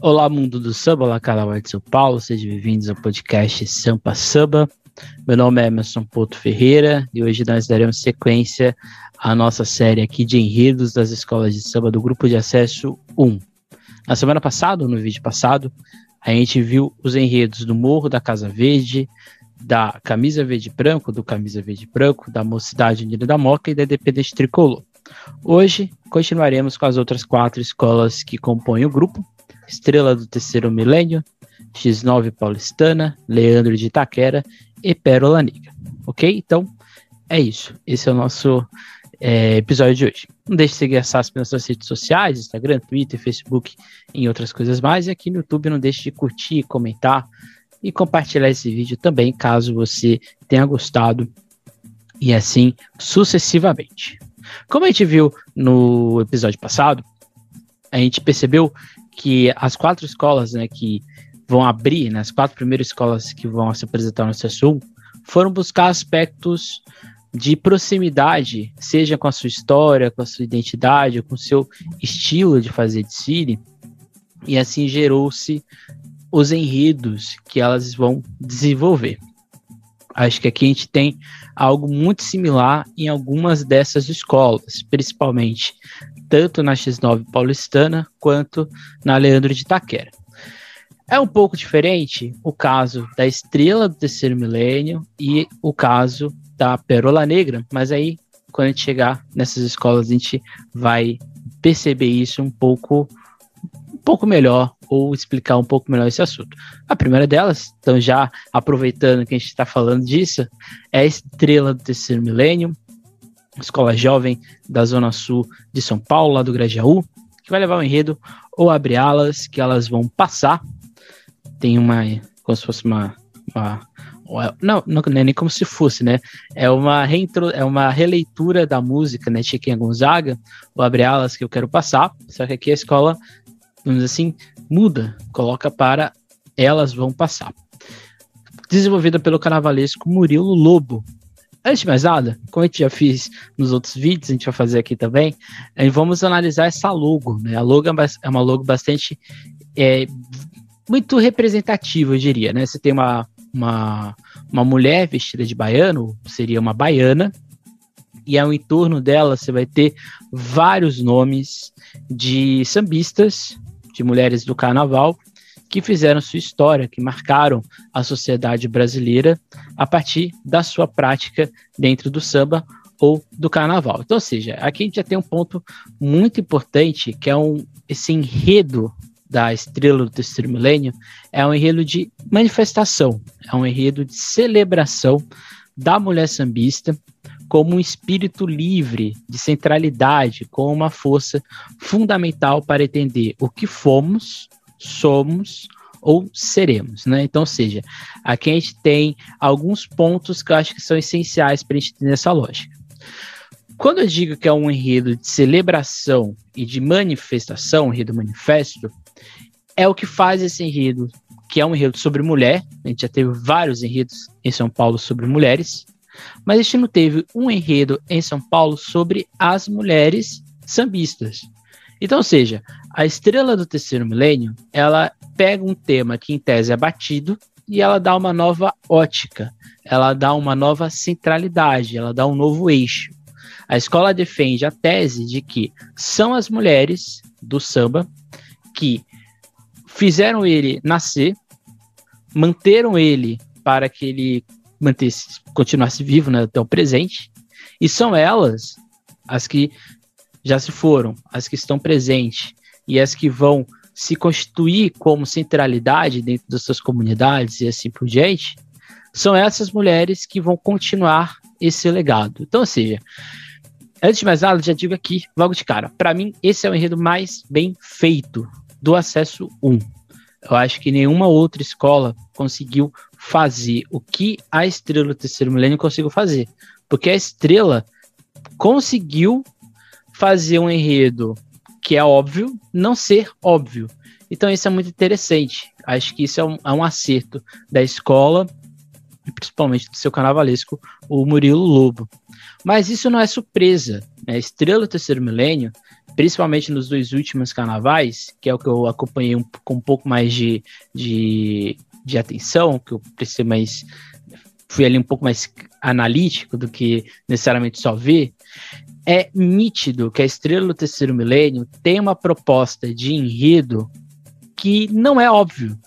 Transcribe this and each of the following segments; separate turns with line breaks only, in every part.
Olá, mundo do samba, olá, Calauá de São Paulo, sejam bem-vindos ao podcast Sampa Samba. Meu nome é Emerson Porto Ferreira e hoje nós daremos sequência à nossa série aqui de enredos das escolas de samba do Grupo de Acesso 1. Na semana passada, no vídeo passado, a gente viu os enredos do Morro da Casa Verde, da Camisa Verde Branco, do Camisa Verde Branco, da Mocidade Unida da Moca e da Independente Tricolor. Hoje continuaremos com as outras quatro escolas que compõem o grupo, Estrela do Terceiro Milênio, X9 Paulistana, Leandro de Itaquera e Pérola Negra. Ok? Então, é isso. Esse é o nosso é, episódio de hoje. Não deixe de seguir a SASP nas suas redes sociais, Instagram, Twitter, Facebook e outras coisas mais. E aqui no YouTube não deixe de curtir, comentar e compartilhar esse vídeo também, caso você tenha gostado e assim sucessivamente. Como a gente viu no episódio passado, a gente percebeu que as quatro escolas né, que vão abrir, né, as quatro primeiras escolas que vão se apresentar no CSU, foram buscar aspectos de proximidade, seja com a sua história, com a sua identidade, com o seu estilo de fazer desfile, e assim gerou-se os enredos que elas vão desenvolver. Acho que aqui a gente tem algo muito similar em algumas dessas escolas, principalmente tanto na X9 paulistana quanto na Leandro de Itaquera. É um pouco diferente o caso da Estrela do Terceiro Milênio e o caso da Pérola Negra, mas aí, quando a gente chegar nessas escolas, a gente vai perceber isso um pouco, um pouco melhor ou explicar um pouco melhor esse assunto. A primeira delas, então já aproveitando que a gente está falando disso, é a Estrela do Terceiro Milênio, escola jovem da Zona Sul de São Paulo, lá do Grajaú, que vai levar o enredo ou abre alas, que elas vão passar. Tem uma, como se fosse uma, uma não, não, não é nem como se fosse, né? É uma, reintro, é uma releitura da música, né? Chiquinha Gonzaga, o Abre Alas que eu quero passar. Só que aqui a escola, vamos dizer assim, muda, coloca para Elas Vão Passar. Desenvolvida pelo carnavalesco Murilo Lobo, Antes de mais nada, como a gente já fez nos outros vídeos, a gente vai fazer aqui também, vamos analisar essa logo. Né? A logo é, é uma logo bastante é, muito representativa, eu diria. Né? Você tem uma, uma, uma mulher vestida de baiano, seria uma baiana, e ao entorno dela você vai ter vários nomes de sambistas, de mulheres do carnaval, que fizeram sua história, que marcaram a sociedade brasileira a partir da sua prática dentro do samba ou do carnaval. Então, ou seja, aqui a gente já tem um ponto muito importante, que é um, esse enredo da Estrela do Terceiro Milênio, é um enredo de manifestação, é um enredo de celebração da mulher sambista como um espírito livre, de centralidade, como uma força fundamental para entender o que fomos, somos ou seremos, né? Então, ou seja, aqui a gente tem alguns pontos que eu acho que são essenciais para a gente entender essa lógica. Quando eu digo que é um enredo de celebração e de manifestação, um enredo manifesto, é o que faz esse enredo, que é um enredo sobre mulher, a gente já teve vários enredos em São Paulo sobre mulheres, mas a gente não teve um enredo em São Paulo sobre as mulheres sambistas. Então, ou seja, a estrela do terceiro milênio, ela pega um tema que em tese é batido e ela dá uma nova ótica, ela dá uma nova centralidade, ela dá um novo eixo. A escola defende a tese de que são as mulheres do samba que fizeram ele nascer, manteram ele para que ele mantesse, continuasse vivo né, até o presente, e são elas as que já se foram, as que estão presentes e as que vão se constituir como centralidade dentro das suas comunidades e assim por diante, são essas mulheres que vão continuar esse legado. Então, ou seja, antes de mais nada, já digo aqui, logo de cara, para mim, esse é o enredo mais bem feito do acesso 1. Eu acho que nenhuma outra escola conseguiu fazer o que a estrela do terceiro milênio conseguiu fazer. Porque a estrela conseguiu fazer um enredo que é óbvio não ser óbvio. Então isso é muito interessante. Acho que isso é um, é um acerto da escola e principalmente do seu carnavalesco, o Murilo Lobo. Mas isso não é surpresa. Né? Estrela do Terceiro Milênio principalmente nos dois últimos carnavais, que é o que eu acompanhei um, com um pouco mais de, de, de atenção, que eu precisei mais. fui ali um pouco mais analítico do que necessariamente só ver. É nítido que a Estrela do Terceiro Milênio tem uma proposta de enredo que não é óbvio.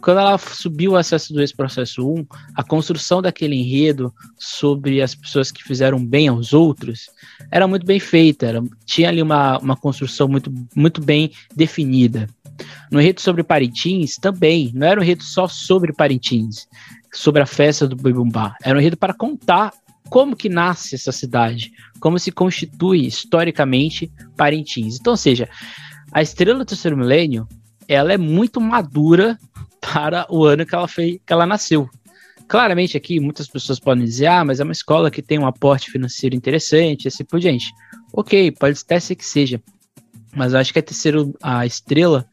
Quando ela subiu o acesso 2 processo 1, a construção daquele enredo sobre as pessoas que fizeram bem aos outros era muito bem feita, era, tinha ali uma, uma construção muito, muito bem definida. No enredo sobre Parintins, também, não era um enredo só sobre Parintins, sobre a festa do Bumbá, era um enredo para contar como que nasce essa cidade, como se constitui historicamente Parintins. Então, ou seja, a Estrela do Terceiro Milênio, ela é muito madura para o ano que ela, fez, que ela nasceu. Claramente aqui muitas pessoas podem dizer, ah, mas é uma escola que tem um aporte financeiro interessante, assim por diante. Ok, pode até ser que seja. Mas acho que a terceira, a estrela,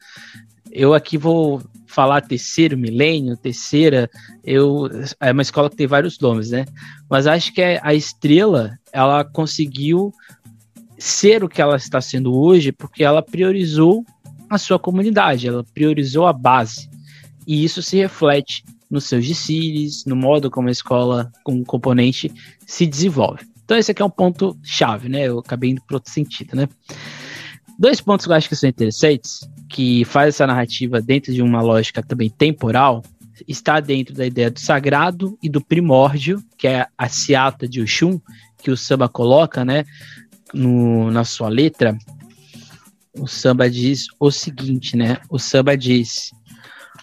eu aqui vou falar terceiro milênio, terceira, eu é uma escola que tem vários nomes, né? Mas acho que a estrela, ela conseguiu ser o que ela está sendo hoje porque ela priorizou a sua comunidade, ela priorizou a base. E isso se reflete nos seus desfiles, no modo como a escola com o componente se desenvolve. Então esse aqui é um ponto chave, né? Eu acabei indo para outro sentido, né? Dois pontos que eu acho que são interessantes, que faz essa narrativa dentro de uma lógica também temporal, está dentro da ideia do sagrado e do primórdio, que é a seata de Oxum, que o samba coloca, né, no, na sua letra. O samba diz o seguinte, né? O samba diz: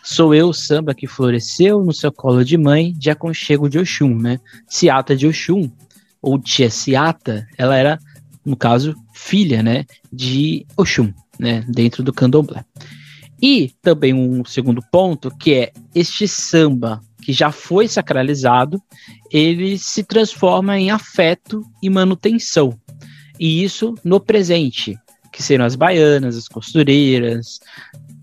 Sou eu o samba que floresceu no seu colo de mãe, de aconchego de Oxum, né? Ciata de Oxum, ou tia Ciata, ela era, no caso, filha, né, de Oxum, né, dentro do candomblé. E também um segundo ponto, que é este samba que já foi sacralizado, ele se transforma em afeto e manutenção. E isso no presente, que serão as baianas, as costureiras,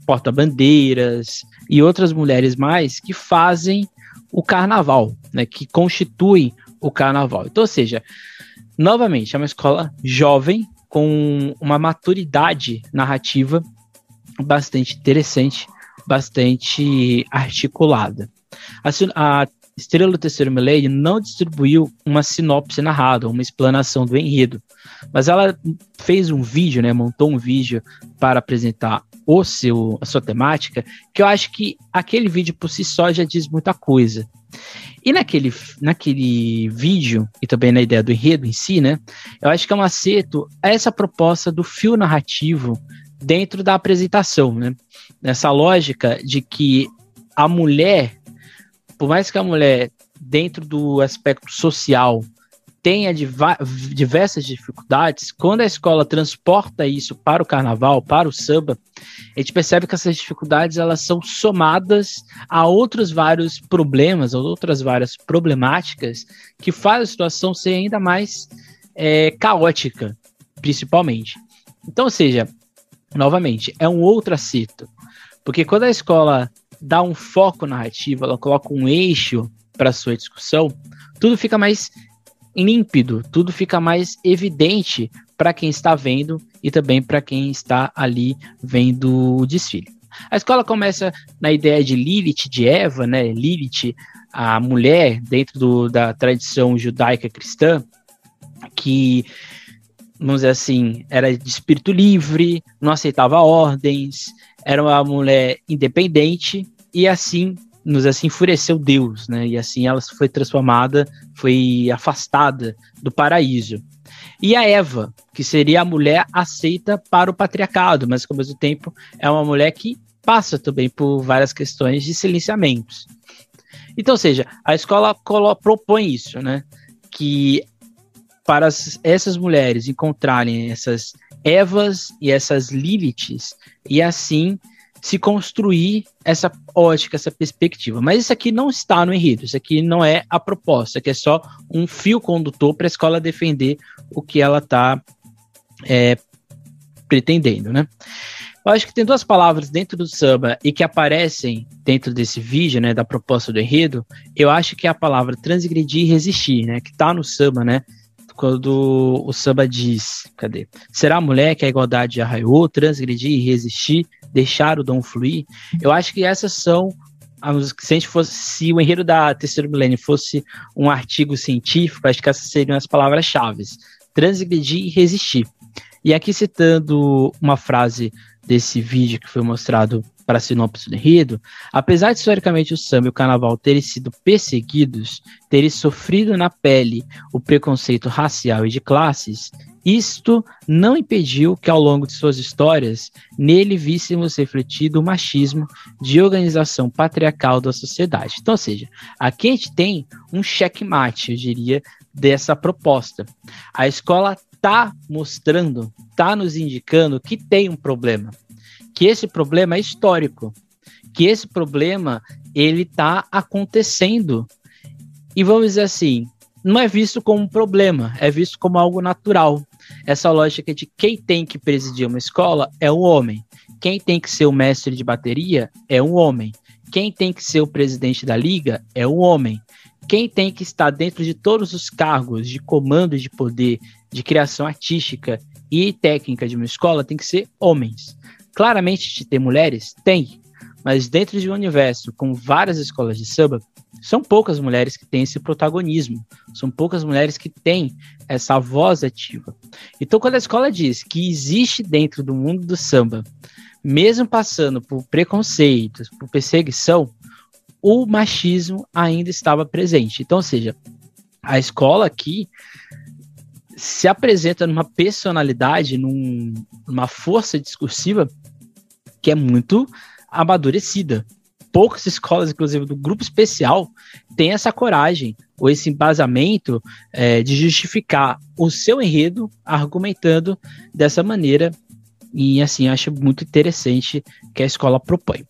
porta-bandeiras, e outras mulheres mais que fazem o carnaval, né, que constituem o carnaval. Então, ou seja, novamente, é uma escola jovem com uma maturidade narrativa bastante interessante, bastante articulada. A, a Estrela do Terceiro Milênio não distribuiu uma sinopse narrada, uma explanação do enredo, mas ela fez um vídeo, né, montou um vídeo para apresentar o seu, a sua temática, que eu acho que aquele vídeo por si só já diz muita coisa. E naquele, naquele vídeo, e também na ideia do enredo em si, né, eu acho que é um acerto essa proposta do fio narrativo dentro da apresentação, né? Nessa lógica de que a mulher, por mais que a mulher, dentro do aspecto social, tenha diversas dificuldades, quando a escola transporta isso para o carnaval, para o samba, a gente percebe que essas dificuldades elas são somadas a outros vários problemas, a outras várias problemáticas que faz a situação ser ainda mais é, caótica, principalmente. Então, ou seja, novamente, é um outro acerto. Porque quando a escola dá um foco narrativo, ela coloca um eixo para sua discussão, tudo fica mais límpido, tudo fica mais evidente para quem está vendo e também para quem está ali vendo o desfile. A escola começa na ideia de Lilith, de Eva, né? Lilith, a mulher dentro do, da tradição judaica cristã, que, vamos dizer assim, era de espírito livre, não aceitava ordens, era uma mulher independente e assim nos assim enfureceu Deus, né? E assim ela foi transformada, foi afastada do paraíso. E a Eva, que seria a mulher aceita para o patriarcado, mas que ao mesmo tempo é uma mulher que passa também por várias questões de silenciamentos. Então, ou seja, a escola propõe isso, né? Que para essas mulheres encontrarem essas Evas e essas Liliths, e assim se construir essa ótica, essa perspectiva. Mas isso aqui não está no enredo, isso aqui não é a proposta, aqui é só um fio condutor para a escola defender o que ela está é, pretendendo, né? Eu acho que tem duas palavras dentro do samba e que aparecem dentro desse vídeo, né, da proposta do enredo. Eu acho que é a palavra transgredir e resistir, né, que está no samba, né, quando o samba diz, cadê? Será a mulher que a igualdade arraiou, transgredir e resistir, deixar o dom fluir? Eu acho que essas são se a gente fosse, se o enredo da terceiro milênio fosse um artigo científico, acho que essas seriam as palavras-chave: transgredir e resistir. E aqui citando uma frase desse vídeo que foi mostrado para a sinopse do enredo, apesar de historicamente o samba e o carnaval terem sido perseguidos, terem sofrido na pele o preconceito racial e de classes, isto não impediu que ao longo de suas histórias nele víssemos refletido o machismo de organização patriarcal da sociedade. Então, ou seja, aqui a gente tem um checkmate, eu diria, dessa proposta. A escola está mostrando, está nos indicando que tem um problema que esse problema é histórico, que esse problema ele está acontecendo e vamos dizer assim, não é visto como um problema, é visto como algo natural. Essa lógica de quem tem que presidir uma escola é o homem, quem tem que ser o mestre de bateria é o homem, quem tem que ser o presidente da liga é o homem, quem tem que estar dentro de todos os cargos de comando de poder, de criação artística e técnica de uma escola tem que ser homens. Claramente de ter mulheres? Tem. Mas dentro de um universo com várias escolas de samba, são poucas mulheres que têm esse protagonismo. São poucas mulheres que têm essa voz ativa. Então, quando a escola diz que existe dentro do mundo do samba, mesmo passando por preconceitos, por perseguição, o machismo ainda estava presente. Então, ou seja, a escola aqui se apresenta numa personalidade, num, numa força discursiva que é muito amadurecida. Poucas escolas, inclusive do grupo especial, têm essa coragem ou esse embasamento é, de justificar o seu enredo argumentando dessa maneira. E assim, acho muito interessante que a escola propõe.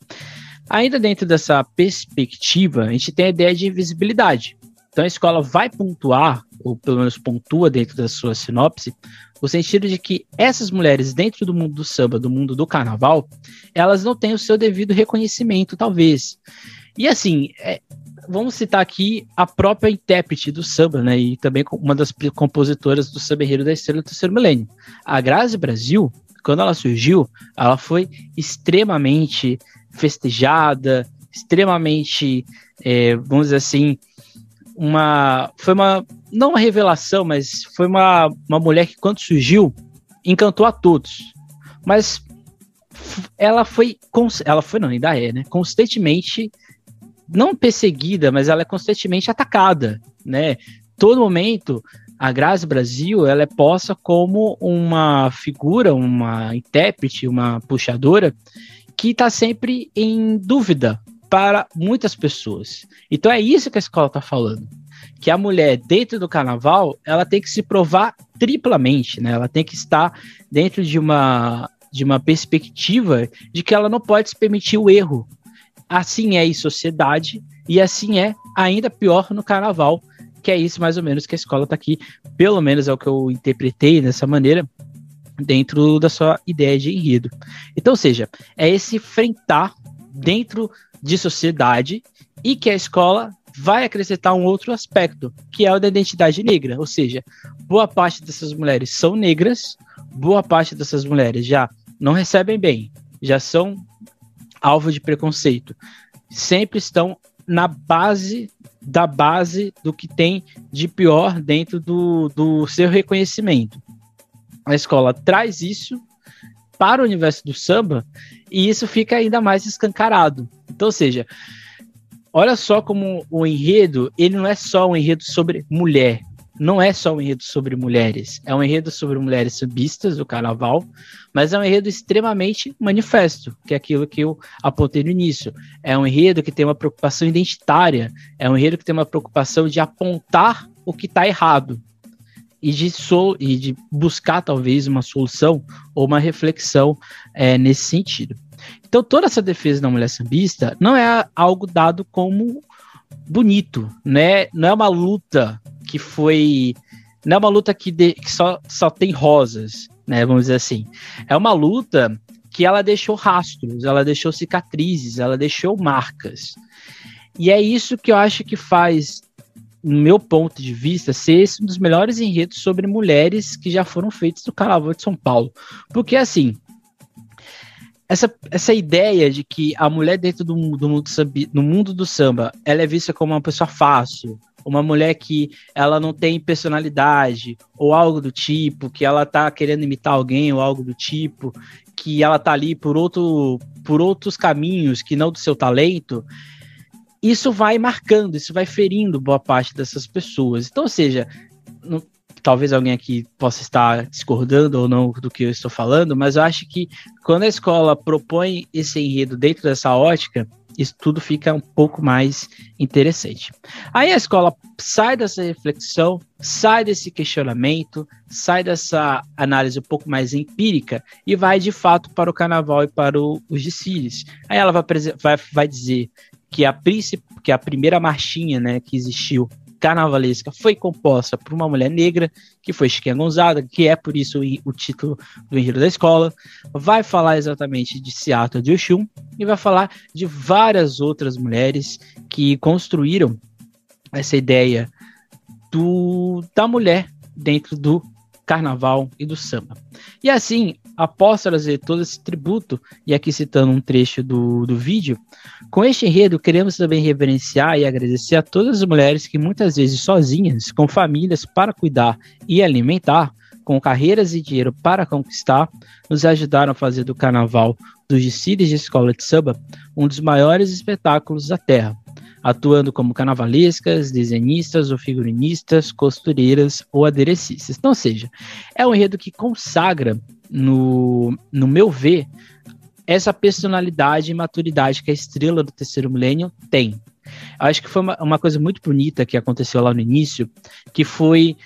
Ainda dentro dessa perspectiva, a gente tem a ideia de visibilidade. Então a escola vai pontuar, ou pelo menos pontua dentro da sua sinopse, o sentido de que essas mulheres dentro do mundo do samba, do mundo do carnaval, elas não têm o seu devido reconhecimento, talvez. E assim, é, vamos citar aqui a própria intérprete do samba, né, e também uma das compositoras do samba Herreiro da Estrela do terceiro milênio. A Grazi Brasil, quando ela surgiu, ela foi extremamente festejada, extremamente, é, vamos dizer assim, uma foi uma não uma revelação, mas foi uma, uma mulher que quando surgiu encantou a todos. Mas ela foi ela foi não, ainda é, né? Constantemente não perseguida, mas ela é constantemente atacada, né? Todo momento a Grazi Brasil ela é posta como uma figura, uma intérprete, uma puxadora que está sempre em dúvida para muitas pessoas. Então é isso que a escola está falando. Que a mulher dentro do carnaval, ela tem que se provar triplamente, né? Ela tem que estar dentro de uma de uma perspectiva de que ela não pode se permitir o erro. Assim é em sociedade e assim é ainda pior no carnaval, que é isso mais ou menos que a escola está aqui, pelo menos é o que eu interpretei dessa maneira, dentro da sua ideia de enredo. Então, ou seja, é esse enfrentar dentro de sociedade e que a escola vai acrescentar um outro aspecto, que é o da identidade negra, ou seja, boa parte dessas mulheres são negras, boa parte dessas mulheres já não recebem bem, já são alvo de preconceito, sempre estão na base da base do que tem de pior dentro do, do seu reconhecimento. A escola traz isso para o universo do samba e isso fica ainda mais escancarado. Então, ou seja, olha só como o enredo, ele não é só um enredo sobre mulher, não é só um enredo sobre mulheres, é um enredo sobre mulheres subistas do carnaval, mas é um enredo extremamente manifesto, que é aquilo que eu apontei no início. É um enredo que tem uma preocupação identitária, é um enredo que tem uma preocupação de apontar o que está errado e de, so, e de buscar talvez uma solução ou uma reflexão é, nesse sentido. Então toda essa defesa da mulher sambista não é algo dado como bonito, né? Não é uma luta que foi, não é uma luta que, de, que só, só tem rosas, né? Vamos dizer assim. É uma luta que ela deixou rastros, ela deixou cicatrizes, ela deixou marcas. E é isso que eu acho que faz no meu ponto de vista, ser esse um dos melhores enredos sobre mulheres que já foram feitos do Carnaval de São Paulo. Porque, assim, essa, essa ideia de que a mulher dentro do, do mundo, no mundo do samba, ela é vista como uma pessoa fácil, uma mulher que ela não tem personalidade, ou algo do tipo, que ela tá querendo imitar alguém, ou algo do tipo, que ela tá ali por, outro, por outros caminhos que não do seu talento, isso vai marcando, isso vai ferindo boa parte dessas pessoas. Então, ou seja, talvez alguém aqui possa estar discordando ou não do que eu estou falando, mas eu acho que quando a escola propõe esse enredo dentro dessa ótica, isso tudo fica um pouco mais interessante. Aí a escola sai dessa reflexão, sai desse questionamento, sai dessa análise um pouco mais empírica e vai de fato para o carnaval e para o, os desfiles. Aí ela vai, vai, vai dizer que a, que a primeira marchinha né, que existiu carnavalesca foi composta por uma mulher negra, que foi Chiquinha Gonzaga, que é por isso o, título do enredo da escola. Vai falar exatamente de Seattle de Oxum e vai falar de várias outras mulheres que construíram essa ideia do, da mulher dentro do carnaval e do samba. E assim, após trazer todo esse tributo, e aqui citando um trecho do, do vídeo, com este enredo queremos também reverenciar e agradecer a todas as mulheres que muitas vezes sozinhas, com famílias para cuidar e alimentar, com carreiras e dinheiro para conquistar, nos ajudaram a fazer do carnaval dos desfiles de escola de samba um dos maiores espetáculos da Terra, atuando como carnavalescas, desenhistas ou figurinistas, costureiras ou aderecistas. Então, ou seja, é um enredo que consagra, no, no meu ver, essa personalidade e maturidade que a estrela do terceiro milênio tem. Acho que foi uma, uma coisa muito bonita que aconteceu lá no início, que foi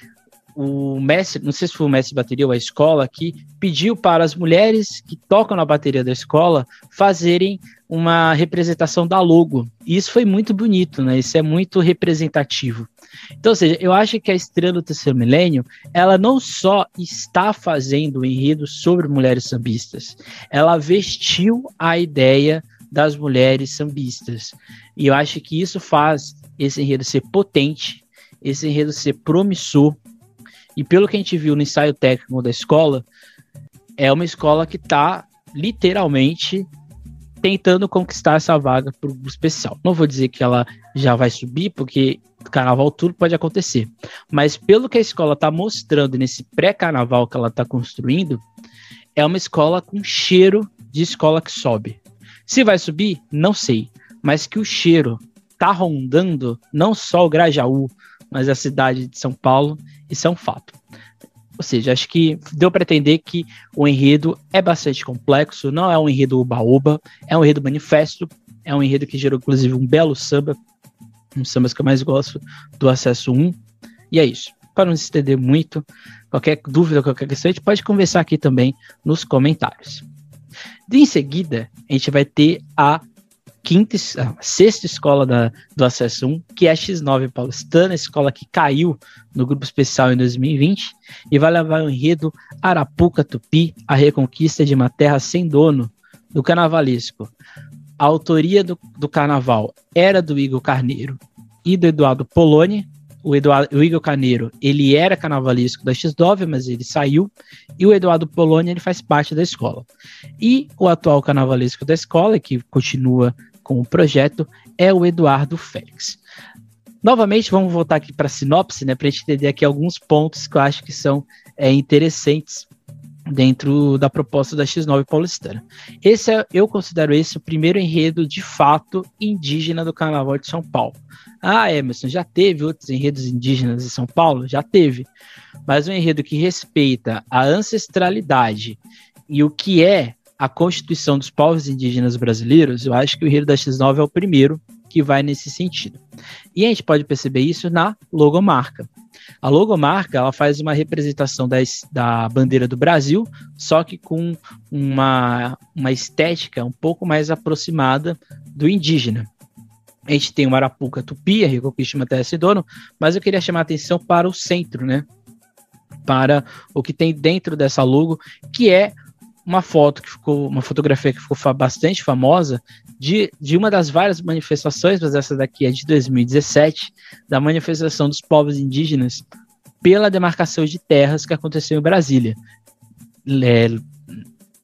o mestre, não sei se foi o mestre de bateria ou a escola, que pediu para as mulheres que tocam na bateria da escola fazerem uma representação da logo. E isso foi muito bonito, né? Isso é muito representativo. Então, ou seja, eu acho que a Estrela do Terceiro Milênio, ela não só está fazendo um enredo sobre mulheres sambistas, ela vestiu a ideia das mulheres sambistas. E eu acho que isso faz esse enredo ser potente, esse enredo ser promissor, e pelo que a gente viu no ensaio técnico da escola, é uma escola que está literalmente tentando conquistar essa vaga para o especial. Não vou dizer que ela já vai subir, porque carnaval tudo pode acontecer. Mas pelo que a escola está mostrando nesse pré-carnaval que ela está construindo, é uma escola com cheiro de escola que sobe. Se vai subir, não sei. Mas que o cheiro tá rondando não só o Grajaú, mas a cidade de São Paulo isso é um fato. Ou seja, acho que deu para entender que o enredo é bastante complexo, não é um enredo uba-uba, é um enredo manifesto, é um enredo que gerou inclusive um belo samba, um dos sambas que eu mais gosto, do Acesso 1. E é isso. Para não se estender muito, qualquer dúvida, qualquer questão, a gente pode conversar aqui também nos comentários. De em seguida, a gente vai ter a quinta, sexta escola da, do Acesso 1, que é a X9 Paulistana, escola que caiu no grupo especial em 2020, e vai levar o enredo Arapuca Tupi, a reconquista de uma terra sem dono, do carnavalesco. A autoria do, do carnaval era do Igor Carneiro e do Eduardo Poloni. O, Eduardo, o Igor Carneiro, ele era carnavalesco da X9, mas ele saiu, e o Eduardo Poloni, ele faz parte da escola. E o atual carnavalesco da escola, que continua com o projeto é o Eduardo Félix. Novamente, vamos voltar aqui para a sinopse, né, para a gente entender aqui alguns pontos que eu acho que são é, interessantes dentro da proposta da X9 paulistana. Esse é, eu considero esse o primeiro enredo de fato indígena do Carnaval de São Paulo. Ah, Emerson, já teve outros enredos indígenas em São Paulo? Já teve. Mas um enredo que respeita a ancestralidade e o que é a Constituição dos Povos Indígenas Brasileiros, eu acho que o Rio da X9 é o primeiro que vai nesse sentido. E a gente pode perceber isso na logomarca. A logomarca ela faz uma representação da, da bandeira do Brasil, só que com uma, uma estética um pouco mais aproximada do indígena. A gente tem o Arapuca Tupi, a Reconquista Matéria Dono, mas eu queria chamar a atenção para o centro, né? Para o que tem dentro dessa logo, que é uma foto que ficou, uma fotografia que ficou bastante famosa de, de uma das várias manifestações, mas essa daqui é de 2017, da manifestação dos povos indígenas pela demarcação de terras que aconteceu em Brasília. É,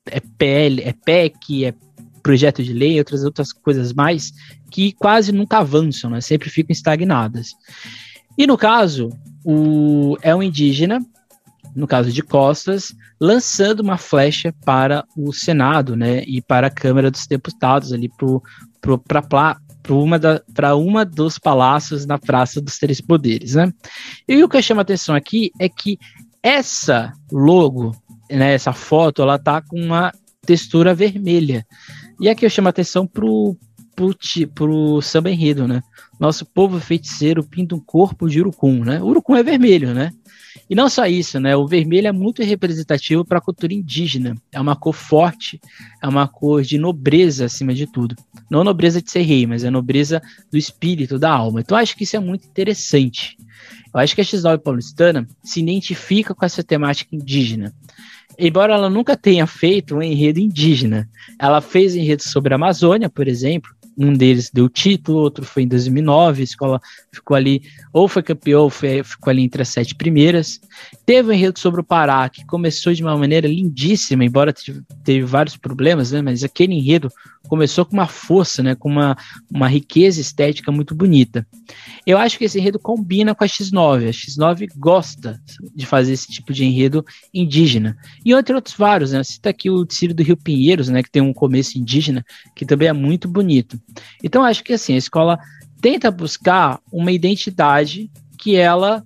é, PL, é PEC, é projeto de lei, outras outras coisas mais, que quase nunca avançam, né? sempre ficam estagnadas. E no caso, o, é um indígena, no caso de Costas, lançando uma flecha para o Senado, né, e para a Câmara dos Deputados ali para uma, da, uma dos palácios na Praça dos Três Poderes, né? E o que chama atenção aqui é que essa logo, né, essa foto, ela tá com uma textura vermelha. E aqui eu chamo atenção pro, pro, pro samba enredo, né? Nosso povo feiticeiro pinta um corpo de urucum, né? O urucum é vermelho, né? E não só isso, né? O vermelho é muito representativo para a cultura indígena. É uma cor forte, é uma cor de nobreza acima de tudo. Não nobreza de ser rei, mas é nobreza do espírito, da alma. Então acho que isso é muito interessante. Eu acho que a X9 paulistana se identifica com essa temática indígena. Embora ela nunca tenha feito um enredo indígena, ela fez enredos sobre a Amazônia, por exemplo, um deles deu título, outro foi em 2009, a escola ficou ali, ou foi campeão, ou foi, ficou ali entre as sete primeiras. Teve um enredo sobre o Pará, que começou de uma maneira lindíssima, embora teve, vários problemas, né, mas aquele enredo começou com uma força, né, com uma, uma riqueza estética muito bonita. Eu acho que esse enredo combina com a X9, a X9 gosta de fazer esse tipo de enredo indígena. E entre outros vários, né, cita aqui o Ciro do Rio Pinheiros, né, que tem um começo indígena, que também é muito bonito. Então acho que assim, a escola tenta buscar uma identidade que ela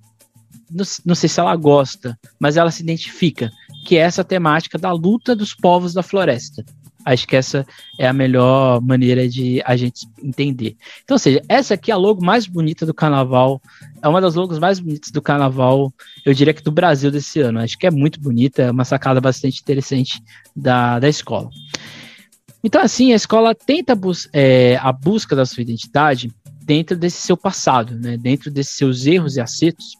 não, sei se ela gosta, mas ela se identifica, que é essa temática da luta dos povos da floresta. Acho que essa é a melhor maneira de a gente entender. Então, ou seja, essa aqui é a logo mais bonita do carnaval. É uma das logos mais bonitas do carnaval, eu diria que do Brasil desse ano. Acho que é muito bonita, é uma sacada bastante interessante da, da escola. Então, assim, a escola tenta bus é, a busca da sua identidade dentro desse seu passado, né? dentro desses seus erros e acertos,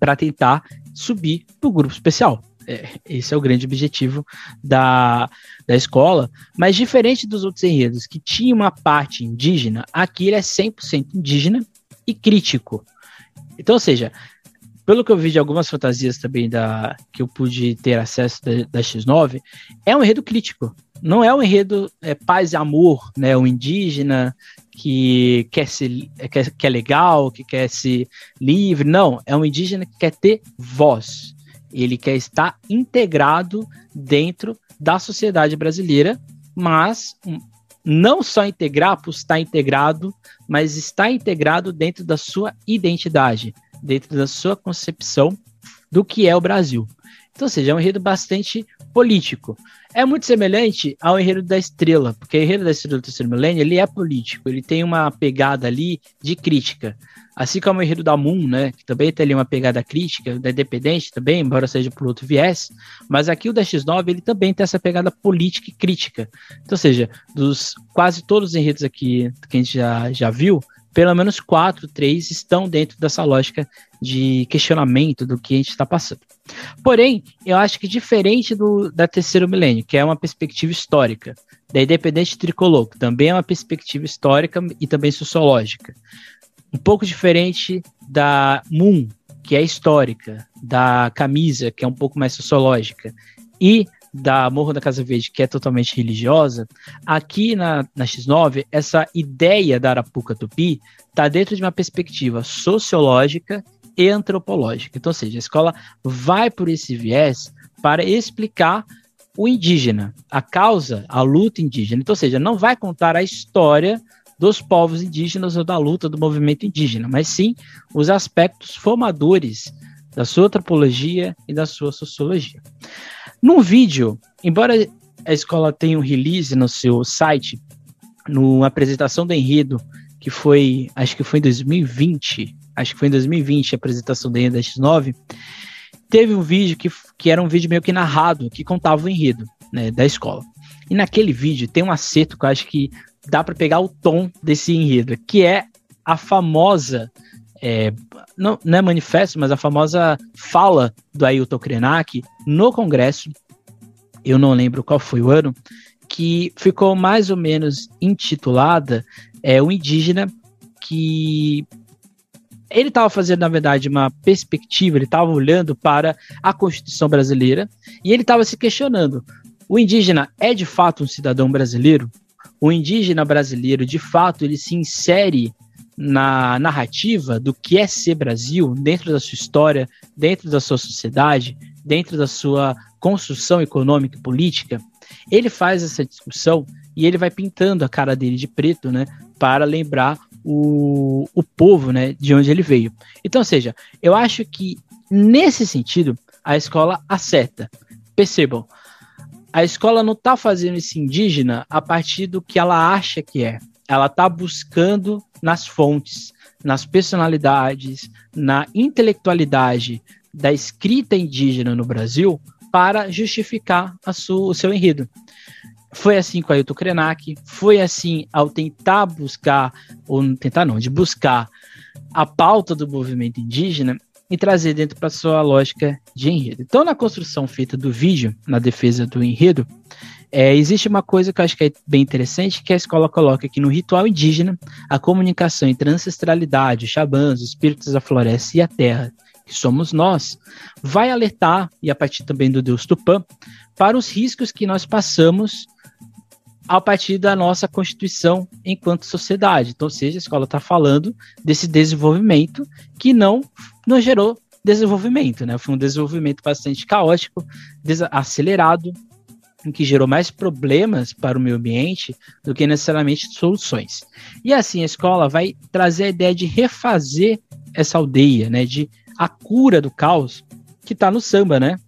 para tentar subir para o grupo especial. É, esse é o grande objetivo da, da escola. Mas diferente dos outros enredos, que tinha uma parte indígena, aqui ele é 100% indígena e crítico. Então, ou seja, pelo que eu vi de algumas fantasias também da que eu pude ter acesso da, da X9, é um enredo crítico. Não é um enredo é, paz e amor, né? Um indígena que quer ser que que é legal, que quer ser livre. Não, é um indígena que quer ter voz. Ele quer estar integrado dentro da sociedade brasileira, mas não só integrar por estar integrado, mas estar integrado dentro da sua identidade, dentro da sua concepção do que é o Brasil. Então, ou seja, é um enredo bastante político. É muito semelhante ao enredo da Estrela, porque o enredo da Estrela do Terceiro Milênio, ele é político, ele tem uma pegada ali de crítica. Assim como o enredo da Moon, né, que também tem ali uma pegada crítica, da Independente também, embora seja por outro viés, mas aqui o da X9, ele também tem essa pegada política e crítica. Então, ou seja, dos quase todos os enredos aqui que a gente já, já viu, pelo menos quatro, três estão dentro dessa lógica de questionamento do que a gente está passando. Porém, eu acho que diferente do da terceiro milênio, que é uma perspectiva histórica, da Independente Tricolor, que também é uma perspectiva histórica e também sociológica, um pouco diferente da Moon, que é histórica, da Camisa, que é um pouco mais sociológica, e da Morro da Casa Verde, que é totalmente religiosa, aqui na, na X9, essa ideia da Arapuca Tupi está dentro de uma perspectiva sociológica e antropológica. Então, ou seja, a escola vai por esse viés para explicar o indígena, a causa, a luta indígena. Então, ou seja, não vai contar a história dos povos indígenas ou da luta do movimento indígena, mas sim os aspectos formadores da sua antropologia e da sua sociologia. Num vídeo, embora a escola tenha um release no seu site, numa apresentação do enredo, que foi, acho que foi em 2020, acho que foi em 2020 a apresentação do enredo da X9, teve um vídeo que, que era um vídeo meio que narrado, que contava o enredo né, da escola. E naquele vídeo tem um acerto que eu acho que dá para pegar o tom desse enredo, que é a famosa é, não, não é manifesto, mas a famosa fala do Ailton Krenak no Congresso, eu não lembro qual foi o ano, que ficou mais ou menos intitulada é, O Indígena, que ele estava fazendo, na verdade, uma perspectiva, ele estava olhando para a Constituição brasileira e ele estava se questionando: o indígena é de fato um cidadão brasileiro? O indígena brasileiro, de fato, ele se insere na narrativa do que é ser Brasil, dentro da sua história, dentro da sua sociedade, dentro da sua construção econômica e política? Ele faz essa discussão e ele vai pintando a cara dele de preto, né, para lembrar o, o povo, né, de onde ele veio. Então, ou seja, eu acho que nesse sentido a escola acerta. Percebam, a escola não está fazendo esse indígena a partir do que ela acha que é. Ela está buscando nas fontes, nas personalidades, na intelectualidade da escrita indígena no Brasil para justificar o seu enredo. Foi assim com Ailton Krenak, foi assim ao tentar buscar, ou tentar não, de buscar a pauta do movimento indígena e trazer dentro para sua lógica de enredo. Então, na construção feita do vídeo, na defesa do enredo, é, existe uma coisa que eu acho que é bem interessante, que a escola coloca que no ritual indígena, a comunicação entre a ancestralidade, os xamãs, os espíritos da floresta e a terra, que somos nós, vai alertar, e a partir também do deus Tupã, para os riscos que nós passamos a partir da nossa constituição enquanto sociedade. Então, ou seja, a escola está falando desse desenvolvimento que não, não gerou desenvolvimento, né? Foi um desenvolvimento bastante caótico, acelerado, que gerou mais problemas para o meio ambiente do que necessariamente soluções. E assim a escola vai trazer a ideia de refazer essa aldeia, né? De a cura do caos que está no samba, né?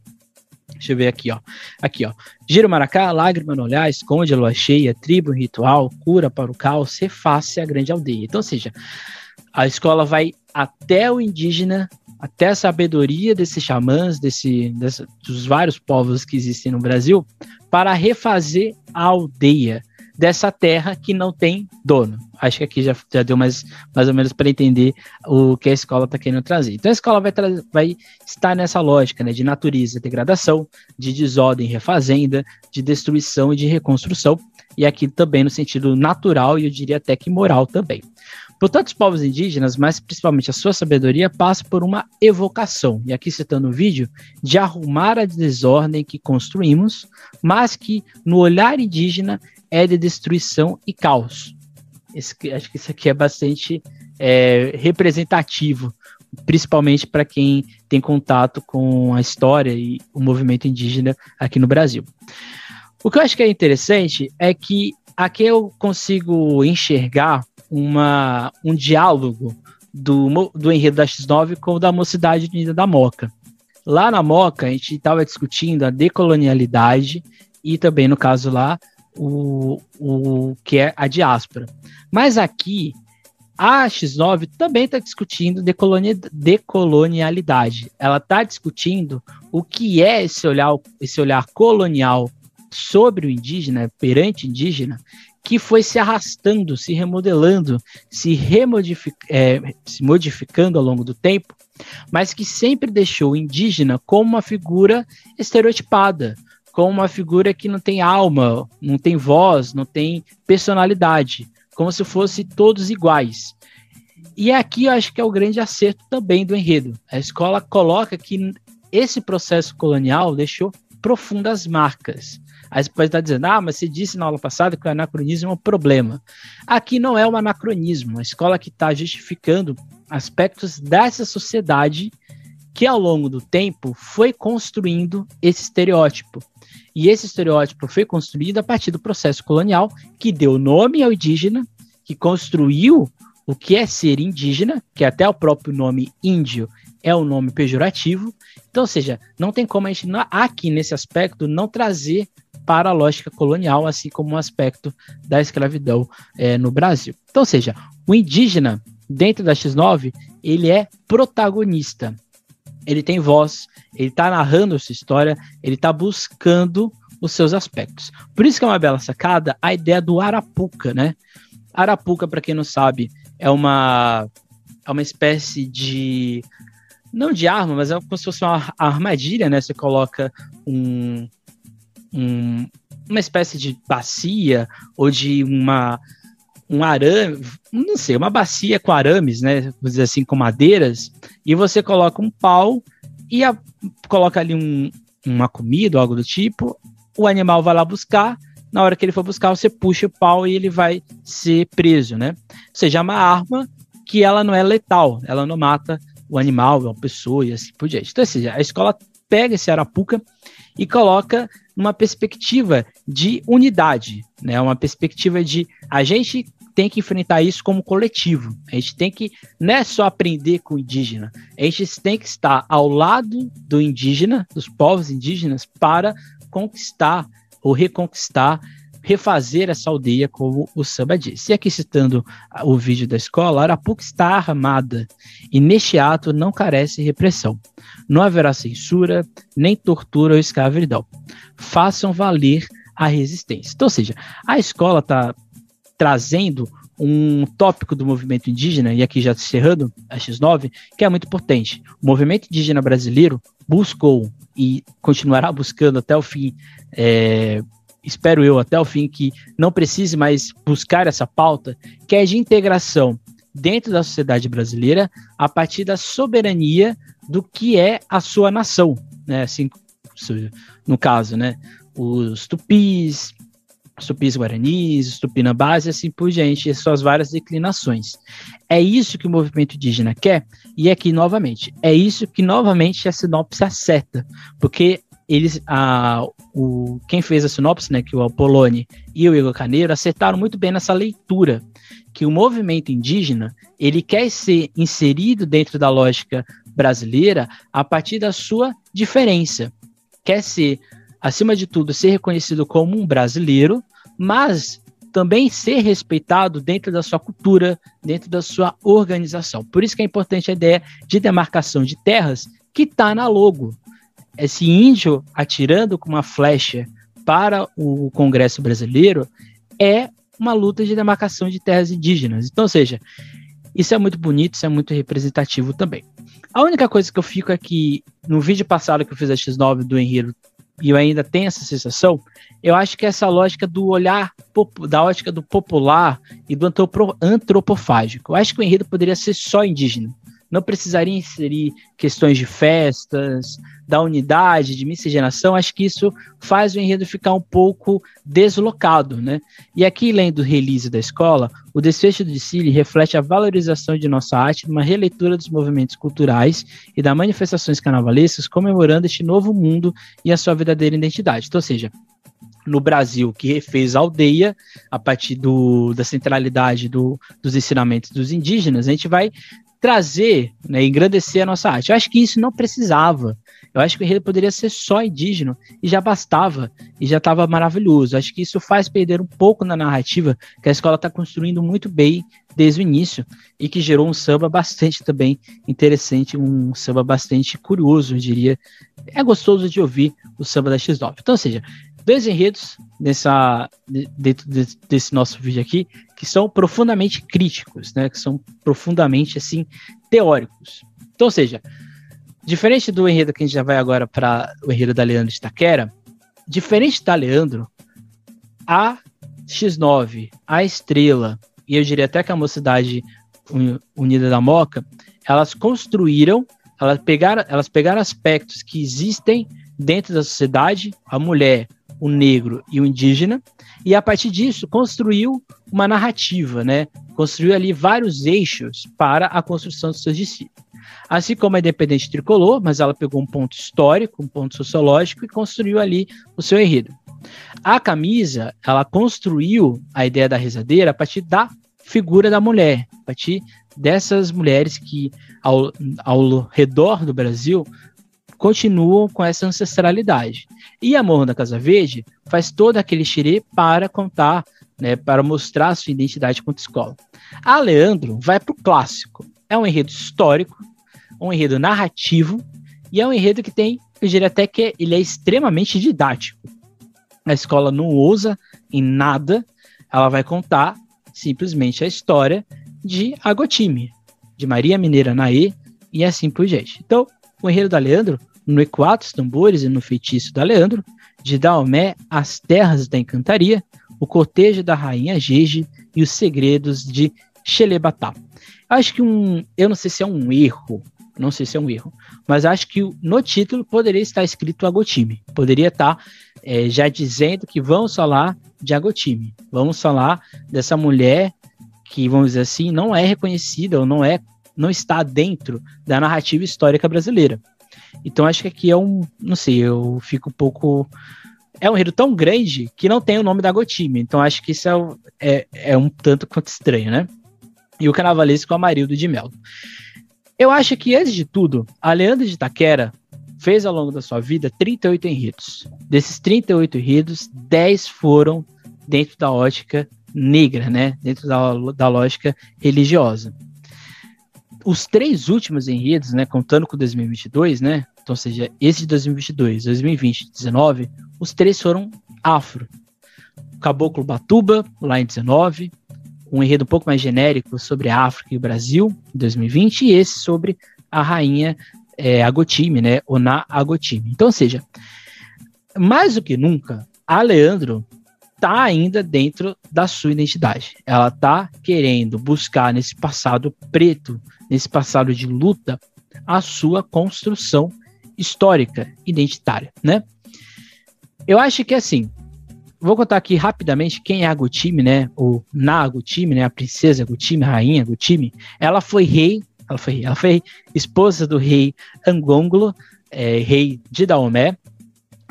Deixa eu ver aqui, ó. Aqui, ó. Giro maracá, lágrima no olhar, esconde a lua cheia, tribo ritual, cura para o caos, reface a grande aldeia. Então, ou seja, a escola vai até o indígena, até a sabedoria desses xamãs, desse, dos vários povos que existem no Brasil, para refazer a aldeia dessa terra que não tem dono. Acho que aqui já, já deu mais, mais ou menos para entender o que a escola está querendo trazer. Então a escola vai, vai estar nessa lógica né, de natureza, degradação, de desordem, refazenda, de destruição e de reconstrução, e aqui também no sentido natural e eu diria até que moral também. Portanto, os povos indígenas, mas principalmente a sua sabedoria, passa por uma evocação, e aqui citando o vídeo, de arrumar a desordem que construímos, mas que no olhar indígena é de destruição e caos. Esse, acho que isso aqui é bastante é, representativo, principalmente para quem tem contato com a história e o movimento indígena aqui no Brasil. O que eu acho que é interessante é que aqui eu consigo enxergar uma, um diálogo do, do enredo da X9 com o da Mocidade Unida da Moca. Lá na Moca, a gente estava discutindo a decolonialidade e também, no caso lá, o, o que é a diáspora. Mas aqui, a X9 também está discutindo decolonialidade. Ela está discutindo o que é esse olhar, esse olhar colonial sobre o indígena, perante indígena, que foi se arrastando, se remodelando, se, remodific é, se modificando ao longo do tempo, mas que sempre deixou o indígena como uma figura estereotipada, como uma figura que não tem alma, não tem voz, não tem personalidade, como se fossem todos iguais. E aqui eu acho que é o grande acerto também do enredo. A escola coloca que esse processo colonial deixou profundas marcas. Aí você pode estar dizendo, ah, mas você disse na aula passada que o anacronismo é um problema. Aqui não é um anacronismo, a escola que está justificando aspectos dessa sociedade que ao longo do tempo foi construindo esse estereótipo. E esse estereótipo foi construído a partir do processo colonial, que deu nome ao indígena, que construiu o que é ser indígena, que até o próprio nome índio é um nome pejorativo. Então, ou seja, não tem como a gente, aqui nesse aspecto, não trazer para a lógica colonial, assim como um aspecto da escravidão é, no Brasil. Então, ou seja, o indígena, dentro da X9, ele é protagonista ele tem voz, ele está narrando sua história, ele está buscando os seus aspectos. Por isso que é uma bela sacada a ideia do Arapuca, né? Arapuca, para quem não sabe, é uma é uma espécie de não de arma, mas é como se fosse uma armadilha, né? Você coloca um um, uma espécie de bacia ou de uma um arame, não sei, uma bacia com arames, né? Vamos dizer assim, com madeiras, e você coloca um pau e a, coloca ali um, uma comida algo do tipo, o animal vai lá buscar, na hora que ele for buscar, você puxa o pau e ele vai ser preso, né? Ou seja, é uma arma que ela não é letal, ela não mata o animal, a pessoa e assim por diante. Então, a escola pega esse arapuca e coloca numa perspectiva de unidade, né? Uma perspectiva de a gente tem que enfrentar isso como coletivo. A gente tem que não é só aprender com o indígena, a gente tem que estar ao lado do indígena, dos povos indígenas, para conquistar ou reconquistar, refazer essa aldeia, como o samba diz. E aqui citando o vídeo da escola, Arapuca está armada e neste ato não carece repressão. Não haverá censura, nem tortura ou escravidão. Façam valer a resistência. Então, ou seja, a escola está trazendo um tópico do movimento indígena, e aqui já encerrando a X9, que é muito importante. O movimento indígena brasileiro buscou e continuará buscando até o fim, é, espero eu, até o fim, que não precise mais buscar essa pauta, que é de integração dentro da sociedade brasileira a partir da soberania do que é a sua nação, né? Assim, no caso, né? Os tupis, os tupis guaranis, os tupinambás e assim por diante, e suas várias declinações. É isso que o movimento indígena quer, e aqui novamente, é isso que novamente a sinopse acerta, porque eles, a, o, quem fez a sinopse, né, que o Apolone e o Igor Caneiro, acertaram muito bem nessa leitura, que o movimento indígena, ele quer ser inserido dentro da lógica brasileira a partir da sua diferença. Quer ser acima de tudo, ser reconhecido como um brasileiro, mas também ser respeitado dentro da sua cultura, dentro da sua organização. Por isso que é importante a ideia de demarcação de terras que está na logo. Esse índio atirando com uma flecha para o Congresso brasileiro é uma luta de demarcação de terras indígenas. Então, ou seja, isso é muito bonito, isso é muito representativo também. A única coisa que eu fico é que no vídeo passado que eu fiz a X9 do Enredo e eu ainda tenho essa sensação, eu acho que essa lógica do olhar da ótica do popular e do antropofágico. Eu acho que o enredo poderia ser só indígena não precisaria inserir questões de festas, da unidade, de miscigenação, acho que isso faz o enredo ficar um pouco deslocado, né? E aqui, lendo o release da escola, o desfecho do desfile reflete a valorização de nossa arte numa releitura dos movimentos culturais e das manifestações carnavalescas comemorando este novo mundo e a sua verdadeira identidade. Então, ou seja, no Brasil que refez a aldeia a partir do, da centralidade do, dos ensinamentos dos indígenas, a gente vai trazer, né, engrandecer a nossa arte. Eu acho que isso não precisava. Eu acho que o enredo poderia ser só indígena e já bastava, e já estava maravilhoso. Acho que isso faz perder um pouco na narrativa que a escola está construindo muito bem desde o início e que gerou um samba bastante também interessante, um samba bastante curioso, eu diria. É gostoso de ouvir o samba da X9. Então, ou seja, dois enredos nessa, dentro desse nosso vídeo aqui que são profundamente críticos, né? Que são profundamente assim teóricos. Então, ou seja, diferente do enredo que a gente já vai agora para o enredo da Leandro de Taquera, diferente da Leandro, a X9, a Estrela e eu diria até que a Mocidade Unida da Moca, elas construíram, elas pegaram, elas pegaram aspectos que existem dentro da sociedade, a mulher, o negro e o indígena, e a partir disso construiu uma narrativa, né? Construiu ali vários eixos para a construção dos seus discípulos. Assim como a Independente Tricolor, mas ela pegou um ponto histórico, um ponto sociológico e construiu ali o seu enredo. A camisa, ela construiu a ideia da rezadeira a partir da figura da mulher, a partir dessas mulheres que ao, ao redor do Brasil continuam com essa ancestralidade. E a Morro da Casa Verde faz todo aquele xerê para contar, né, para mostrar sua identidade quanto escola. A Leandro vai para o clássico. É um enredo histórico, um enredo narrativo, e é um enredo que tem, eu diria até que ele é extremamente didático. A escola não ousa em nada, ela vai contar simplesmente a história de Agotime, de Maria Mineira Naê e assim por diante. Então, o enredo da Leandro no Equato, os tambores e no feitiço da Leandro, de Daomé, as terras da encantaria, o cortejo da rainha Gege e os segredos de Xelebatá. Acho que um, eu não sei se é um erro, não sei se é um erro, mas acho que no título poderia estar escrito Agotime. Poderia estar é, já dizendo que vamos falar de Agotime. Vamos falar dessa mulher que, vamos dizer assim, não é reconhecida ou não é não está dentro da narrativa histórica brasileira. Então acho que aqui é um, não sei, eu fico um pouco é um enredo tão grande que não tem o nome da Gotime. Então acho que isso é, é, é um tanto quanto estranho, né? E o carnavalesco Amarildo de Melo. Eu acho que, antes de tudo, a Leandra de Taquera fez ao longo da sua vida 38 enredos. Desses 38 enredos, 10 foram dentro da ótica negra, né? Dentro da, da lógica religiosa. Os três últimos enredos, né, contando com 2022, né? Então, seja, esse de 2022, 2020 e 2019, os três foram afro. Caboclo Batuba, lá em 19, um enredo um pouco mais genérico sobre a África e o Brasil, em 2020, e esse sobre a rainha é, Agotime, né? Oná Agotime. Então, ou seja, mais do que nunca, a Leandro está ainda dentro da sua identidade. Ela está querendo buscar nesse passado preto, nesse passado de luta, a sua construção histórica, identitária, né? Eu acho que assim, vou contar aqui rapidamente quem é a Gutime, né? Ou na Gutime, né? A princesa Gutime, a rainha Gutime. Ela foi rei, ela foi, ela foi esposa do rei Angonglo, é, rei de Daomé.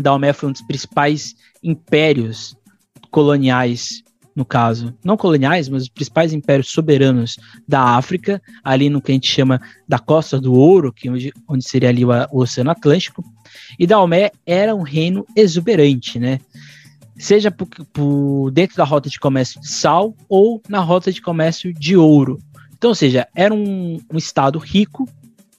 Daomé foi um dos principais impérios coloniais, no caso, não coloniais, mas os principais impérios soberanos da África, ali no que a gente chama da Costa do Ouro, que é onde, onde seria ali o, o Oceano Atlântico. E Daomé era um reino exuberante, né? Seja por, por, dentro da rota de comércio de sal ou na rota de comércio de ouro. Então, ou seja, era um, um estado rico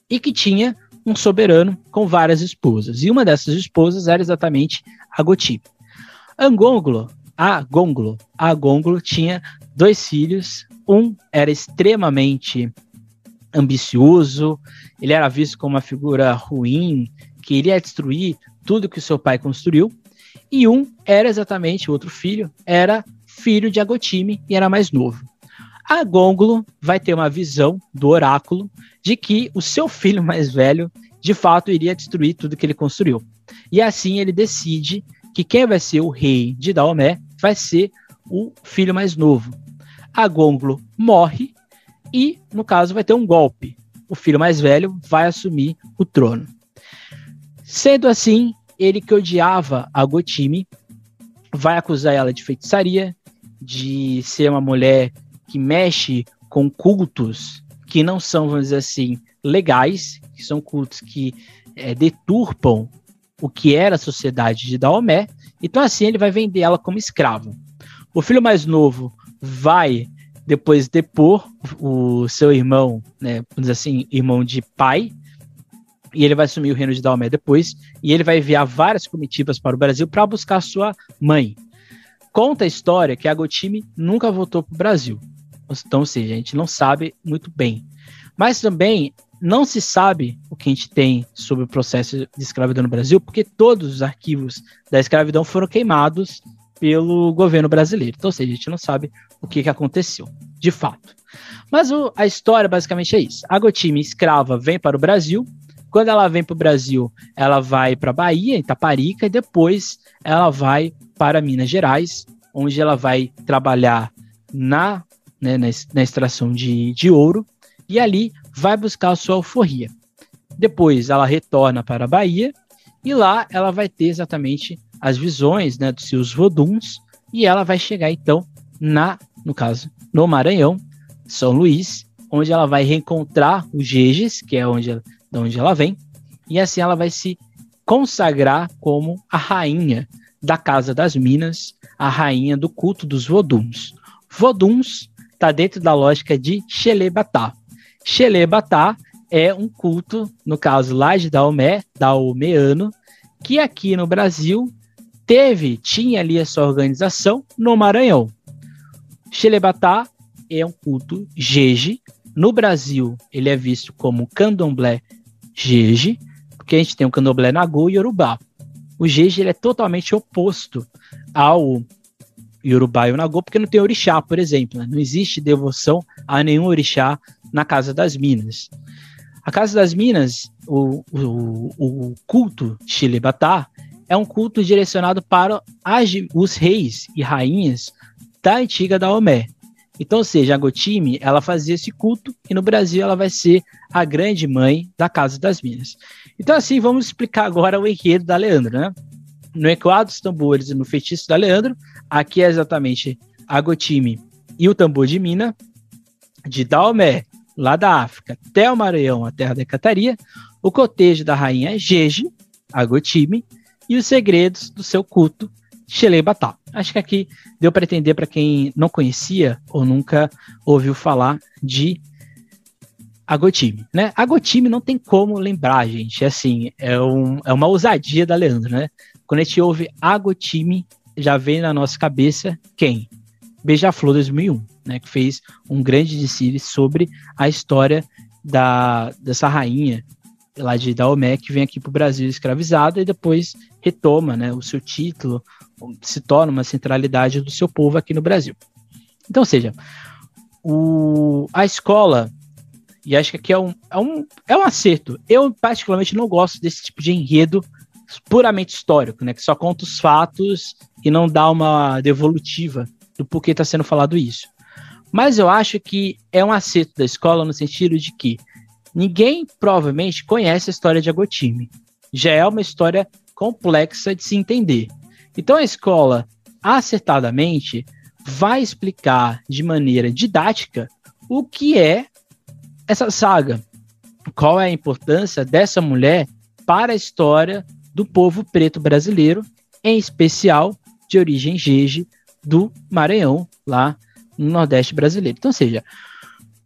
e que tinha um soberano com várias esposas. E uma dessas esposas era exatamente a. Angonglo, a Gonglo, a Gonglo tinha dois filhos. Um era extremamente ambicioso, ele era visto como uma figura ruim, que iria destruir tudo que o seu pai construiu. E um era exatamente, o outro filho, era filho de Agotime e era mais novo. A Gonglo vai ter uma visão do oráculo de que o seu filho mais velho, de fato, iria destruir tudo que ele construiu. E assim ele decide que quem vai ser o rei de Daomé vai ser o filho mais novo. A Gonglo morre e, no caso, vai ter um golpe. O filho mais velho vai assumir o trono. Sendo assim, ele que odiava a Gotime vai acusar ela de feitiçaria, de ser uma mulher que mexe com cultos que não são, vamos dizer assim, legais, que são cultos que é, deturpam o que era a sociedade de Daomé. Então, assim, ele vai vender ela como escrava. O filho mais novo vai depois depor o seu irmão, né, vamos dizer assim, irmão de pai, e ele vai assumir o reino de Daomé depois, e ele vai enviar várias comitivas para o Brasil para buscar sua mãe. Conta a história que a Gotime nunca voltou para o Brasil. Então, ou seja, a gente não sabe muito bem. Mas também não se sabe o que a gente tem sobre o processo de escravidão no Brasil, porque todos os arquivos da escravidão foram queimados pelo governo brasileiro. Então, ou seja, a gente não sabe o que, que aconteceu, de fato. Mas o, a história basicamente é isso. A Gotime, escrava, vem para o Brasil, quando ela vem para o Brasil, ela vai para Bahia, Itaparica, e depois ela vai para Minas Gerais, onde ela vai trabalhar na, né, na, extração de, de ouro, e ali vai buscar a sua alforria. Depois ela retorna para a Bahia, e lá ela vai ter exatamente as visões né, dos seus voduns, e ela vai chegar então na, no caso, no Maranhão, São Luís, onde ela vai reencontrar os Geges, que é onde ela de onde ela vem, e assim ela vai se consagrar como a rainha da Casa das Minas, a rainha do culto dos Voduns. Voduns está dentro da lógica de Xelebatá. Xelebatá é um culto, no caso lá de Daomé, daomeano, que aqui no Brasil teve, tinha ali a sua organização no Maranhão. Xelebatá é um culto jeje. No Brasil, ele é visto como candomblé Jeje, porque a gente tem o candomblé Nagô e Yorubá. O Jeje ele é totalmente oposto ao Yorubá e o Nagô, porque não tem orixá, por exemplo. Né? Não existe devoção a nenhum orixá na Casa das Minas. A Casa das Minas, o, o, o culto Xilebatá, é um culto direcionado para as, os reis e rainhas da antiga Daomé. Então, ou seja, a Gotime, ela fazia esse culto e no Brasil ela vai ser a grande mãe da Casa das Minas. Então, assim, vamos explicar agora o enredo da Leandro, né? No Equadro dos Tambores e no Feitiço da Leandro, aqui é exatamente a Gotime e o tambor de mina, de Daomé, lá da África, até o Maranhão, a terra da Cataria, o cotejo da rainha Jeje, a Gotime, e os segredos do seu culto, Xelebatá. Acho que aqui deu para entender para quem não conhecia ou nunca ouviu falar de Agotime, né? Agotime não tem como lembrar, gente. É assim, é, um, é uma ousadia da Leandro, né? Quando a gente ouve Agotime, já vem na nossa cabeça quem? Beija-Flor 2001, né? Que fez um grande desfile sobre a história da, dessa rainha lá de Daomé que vem aqui para o Brasil escravizada e depois retoma, né? O seu título se torna uma centralidade do seu povo aqui no Brasil. Então, seja, o, a escola e acho que aqui é um, é um, é um acerto. Eu, particularmente, não gosto desse tipo de enredo puramente histórico, né? Que só conta os fatos e não dá uma devolutiva do porquê está sendo falado isso. Mas eu acho que é um acerto da escola no sentido de que ninguém provavelmente conhece a história de Agotime. Já é uma história complexa de se entender. Então a escola, acertadamente, vai explicar de maneira didática o que é essa saga. Qual é a importância dessa mulher para a história do povo preto brasileiro, em especial de origem jeje do Maranhão, lá no Nordeste brasileiro. Então, seja,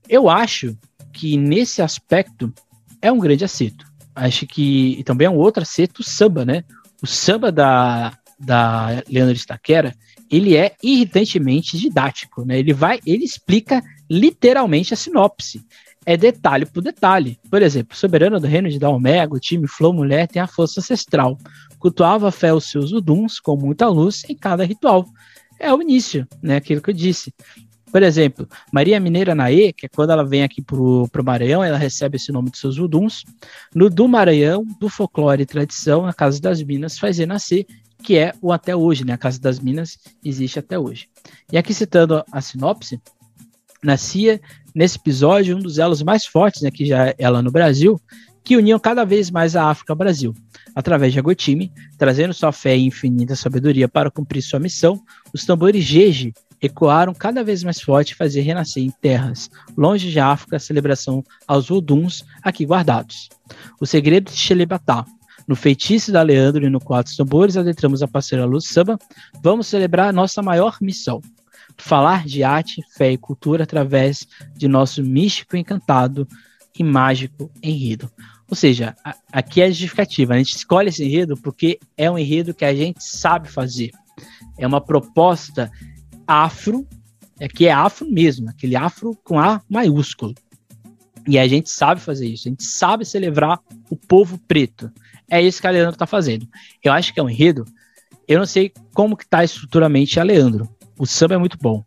eu acho que nesse aspecto é um grande acerto. Acho que também é um outro acerto o samba, né? O samba da, da Leandro Staquera, ele é irritantemente didático, né? Ele vai, ele explica literalmente a sinopse é detalhe por detalhe. Por exemplo, soberano do reino de Dalmega, o time Flow Mulher tem a força ancestral. Cultuava a fé aos seus uduns com muita luz em cada ritual. É o início, né? Aquilo que eu disse. Por exemplo, Maria Mineira Naê, que é quando ela vem aqui pro, pro Maranhão, ela recebe esse nome de seus uduns. No do Maranhão, do folclore e tradição, a Casa das Minas faz renascer, que é o até hoje, né? A Casa das Minas existe até hoje. E aqui citando a sinopse, nascia nesse episódio um dos elos mais fortes, né, que já é ela no Brasil, que uniam cada vez mais a África ao Brasil. Através de Agotime, trazendo sua fé e infinita sabedoria para cumprir sua missão, os tambores Jeje ecoaram cada vez mais forte e fazer renascer em terras longe de África a celebração aos Voduns aqui guardados. O segredo de Xelebatá. No feitiço da Leandro e no quatro tambores adentramos a parceira Luz Samba. Vamos celebrar a nossa maior missão, falar de arte, fé e cultura através de nosso místico, encantado e mágico enredo. Ou seja, a, aqui é a justificativa. A gente escolhe esse enredo porque é um enredo que a gente sabe fazer. É uma proposta afro, é que é afro mesmo, aquele afro com A maiúsculo. E a gente sabe fazer isso, a gente sabe celebrar o povo preto. É isso que a Leandro está fazendo. Eu acho que é um enredo. Eu não sei como que está estruturalmente a Leandro, o samba é muito bom.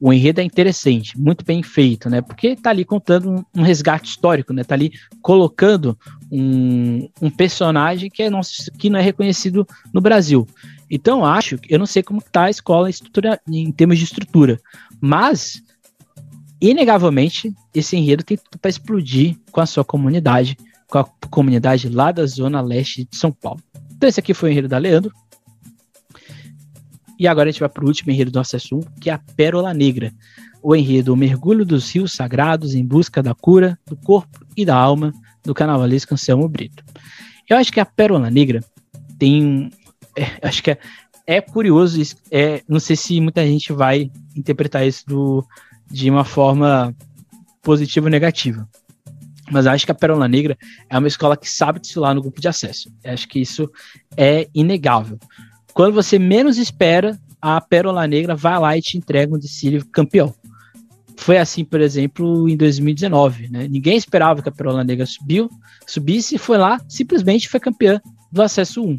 O enredo é interessante, muito bem feito, né? Porque tá ali contando um, resgate histórico, né? Tá ali colocando um, um personagem que, é nosso, que não é reconhecido no Brasil. Então, acho, eu não sei como tá a escola em termos de estrutura, mas inegavelmente esse enredo tem tudo para explodir com a sua comunidade, com a comunidade lá da zona leste de São Paulo. Então esse aqui foi o enredo da Leandro. E agora a gente vai para o último enredo do nosso assunto, que é a Pérola Negra. O enredo O Mergulho dos Rios Sagrados em busca da cura do corpo e da alma do carnavalesco Anselmo Brito. Eu acho que a Pérola Negra tem. É, acho que é, é curioso, é, não sei se muita gente vai interpretar isso do, de uma forma positiva ou negativa. Mas acho que a Pérola Negra é uma escola que sabe desfilar no grupo de acesso. Acho que isso é inegável. Quando você menos espera, a Pérola Negra vai lá e te entrega um desfile campeão. foi assim, por exemplo, em 2019. Né? Ninguém esperava que a Perola Negra subiu, subisse foi lá, simplesmente foi campeã do acesso 1.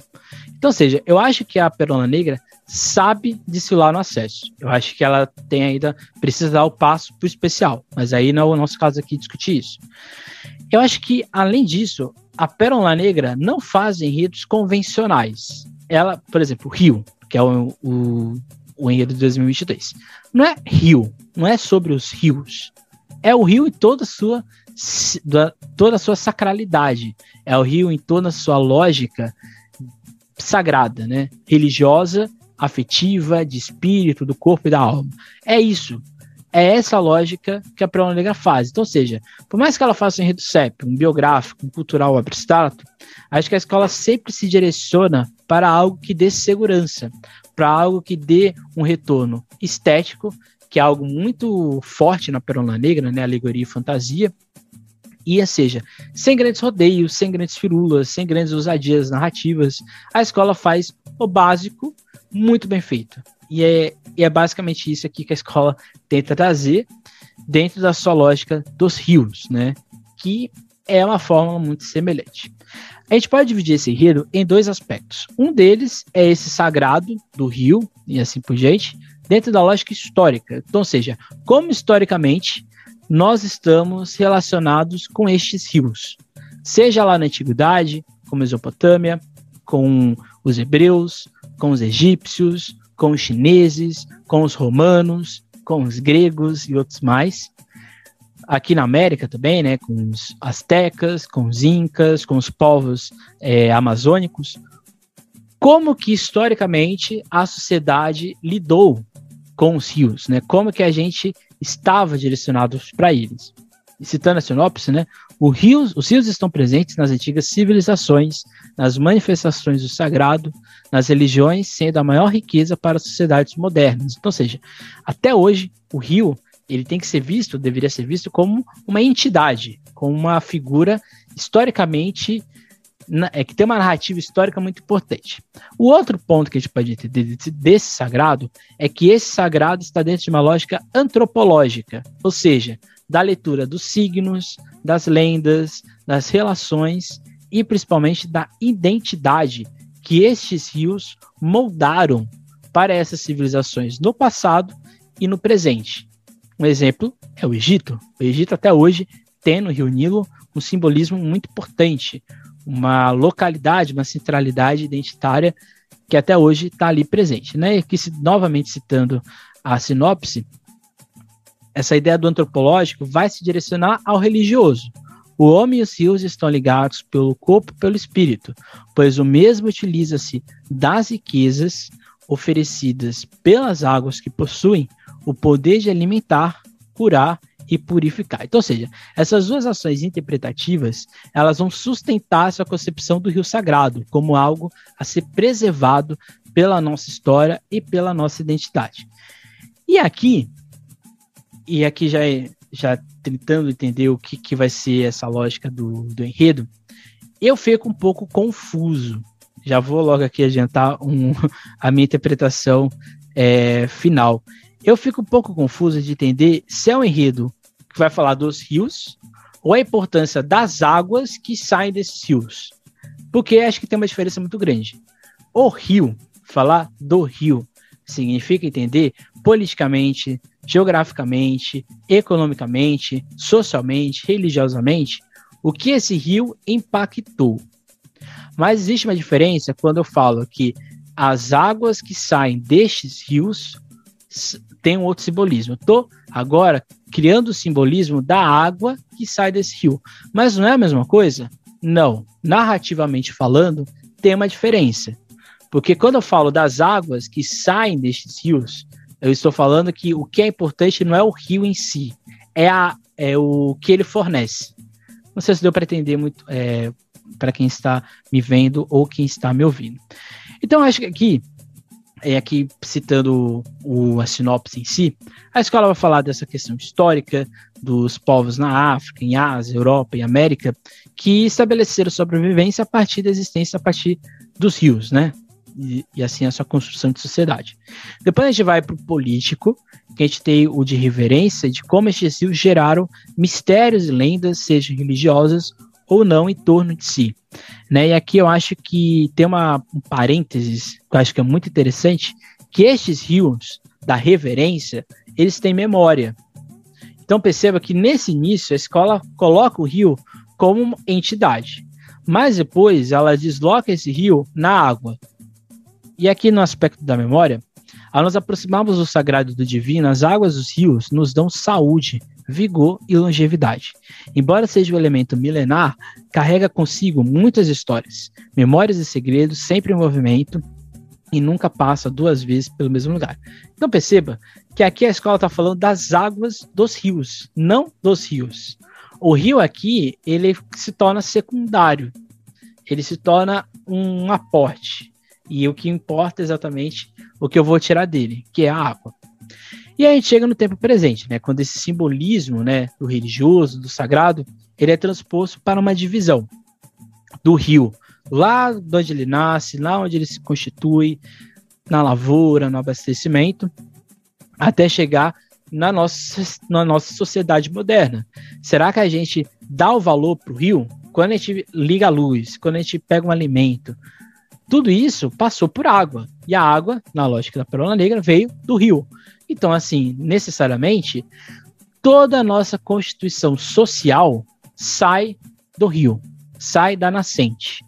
Então, ou seja, eu acho que a Perola Negra sabe desfilar no acesso. Eu acho que ela tem ainda, precisa dar o passo para o especial, mas aí não é o nosso caso aqui discutir isso. Eu acho que, além disso, a Pérola Negra não faz enredos convencionais. Ela, por exemplo, Rio, que é o, o, o enredo de 2023, não é Rio, não é sobre os rios. É o rio em toda a sua toda a sua sacralidade. É o rio em toda a sua lógica sagrada, né? Religiosa, afetiva, de espírito, do corpo e da alma. É isso. É essa lógica que a Prona Negra faz. Então, ou seja, por mais que ela faça um enredo CEP, um biográfico, um cultural abstrato, acho que a escola sempre se direciona para algo que dê segurança, para algo que dê um retorno estético, que é algo muito forte na Perola Negra, né? Alegoria e fantasia, e ou seja, sem grandes rodeios, sem grandes firulas, sem grandes ousadias narrativas, a escola faz o básico muito bem feito. E é, e é basicamente isso aqui que a escola tenta trazer dentro da sua lógica dos rios, né? Que é uma fórmula muito semelhante. A gente pode dividir esse enredo em dois aspectos. Um deles é esse sagrado do rio e assim por diante, dentro da lógica histórica. Então, ou seja, como historicamente nós estamos relacionados com estes rios, seja lá na antiguidade, com Mesopotâmia, com os hebreus, com os egípcios, com os chineses, com os romanos, com os gregos e outros mais. Aqui na América também, né, com os astecas, com os incas, com os povos é, amazônicos. Como que historicamente a sociedade lidou com os rios, né? Como que a gente estava direcionado para eles. E citando a sinopse, né, rios, os rios estão presentes nas antigas civilizações, nas manifestações do sagrado, nas religiões, sendo a maior riqueza para as sociedades modernas. Então, ou seja, até hoje, o rio ele tem que ser visto, deveria ser visto como uma entidade, como uma figura historicamente é que tem uma narrativa histórica muito importante. O outro ponto que a gente pode entender desse sagrado é que esse sagrado está dentro de uma lógica antropológica, ou seja, da leitura dos signos, das lendas, das relações e principalmente da identidade que estes rios moldaram para essas civilizações no passado e no presente. Um exemplo é o Egito. O Egito até hoje tem no Rio Nilo um simbolismo muito importante, uma localidade, uma centralidade identitária que até hoje está ali presente. Né? E aqui, novamente citando a sinopse, essa ideia do antropológico vai se direcionar ao religioso. O homem e os rios estão ligados pelo corpo e pelo espírito, pois o mesmo utiliza-se das riquezas oferecidas pelas águas que possuem o poder de alimentar, curar e purificar. Então, ou seja, essas duas ações interpretativas, elas vão sustentar essa concepção do rio sagrado como algo a ser preservado pela nossa história e pela nossa identidade. E aqui, e aqui já, é, já tentando entender o que, que vai ser essa lógica do, do enredo, eu fico um pouco confuso. Já vou logo aqui adiantar um, a minha interpretação é, final eu fico um pouco confuso de entender se é um enredo que vai falar dos rios ou a importância das águas que saem desses rios. Porque acho que tem uma diferença muito grande. O rio, falar do rio, significa entender politicamente, geograficamente, economicamente, socialmente, religiosamente, o que esse rio impactou. Mas existe uma diferença quando eu falo que as águas que saem destes rios tem um outro simbolismo. Estou agora criando o simbolismo da água que sai desse rio. Mas não é a mesma coisa? Não. Narrativamente falando, tem uma diferença. Porque quando eu falo das águas que saem destes rios, eu estou falando que o que é importante não é o rio em si, é, a, é o que ele fornece. Não sei se deu para entender muito é, para quem está me vendo ou quem está me ouvindo. Então, acho que aqui é aqui citando o, a sinopse em si, a escola vai falar dessa questão histórica dos povos na África, em Ásia, Europa e América, que estabeleceram sobrevivência a partir da existência a partir dos rios, né? E, e assim a sua construção de sociedade. Depois a gente vai para o político, que a gente tem o de reverência, de como estes rios geraram mistérios e lendas, sejam religiosas ou não, em torno de si. Né? E aqui eu acho que tem uma, um parênteses que eu acho que é muito interessante, que estes rios da reverência, eles têm memória. Então perceba que nesse início a escola coloca o rio como entidade, mas depois ela desloca esse rio na água. E aqui no aspecto da memória, ao nos aproximarmos do sagrado do divino, as águas dos rios nos dão saúde, vigor e longevidade. Embora seja um elemento milenar, carrega consigo muitas histórias, memórias e segredos sempre em movimento e nunca passa duas vezes pelo mesmo lugar. Então perceba que aqui a escola está falando das águas dos rios, não dos rios. O rio aqui ele se torna secundário, ele se torna um aporte e o que importa exatamente o que eu vou tirar dele, que é a água. E aí a gente chega no tempo presente, né, quando esse simbolismo, né, do religioso, do sagrado, ele é transposto para uma divisão do rio, lá de onde ele nasce, lá onde ele se constitui, na lavoura, no abastecimento, até chegar na nossa, na nossa sociedade moderna. Será que a gente dá o valor para o rio quando a gente liga a luz, quando a gente pega um alimento? Tudo isso passou por água. E a água, na lógica da Perola Negra, veio do rio. Então, assim, necessariamente, toda a nossa constituição social sai do rio, sai da nascente.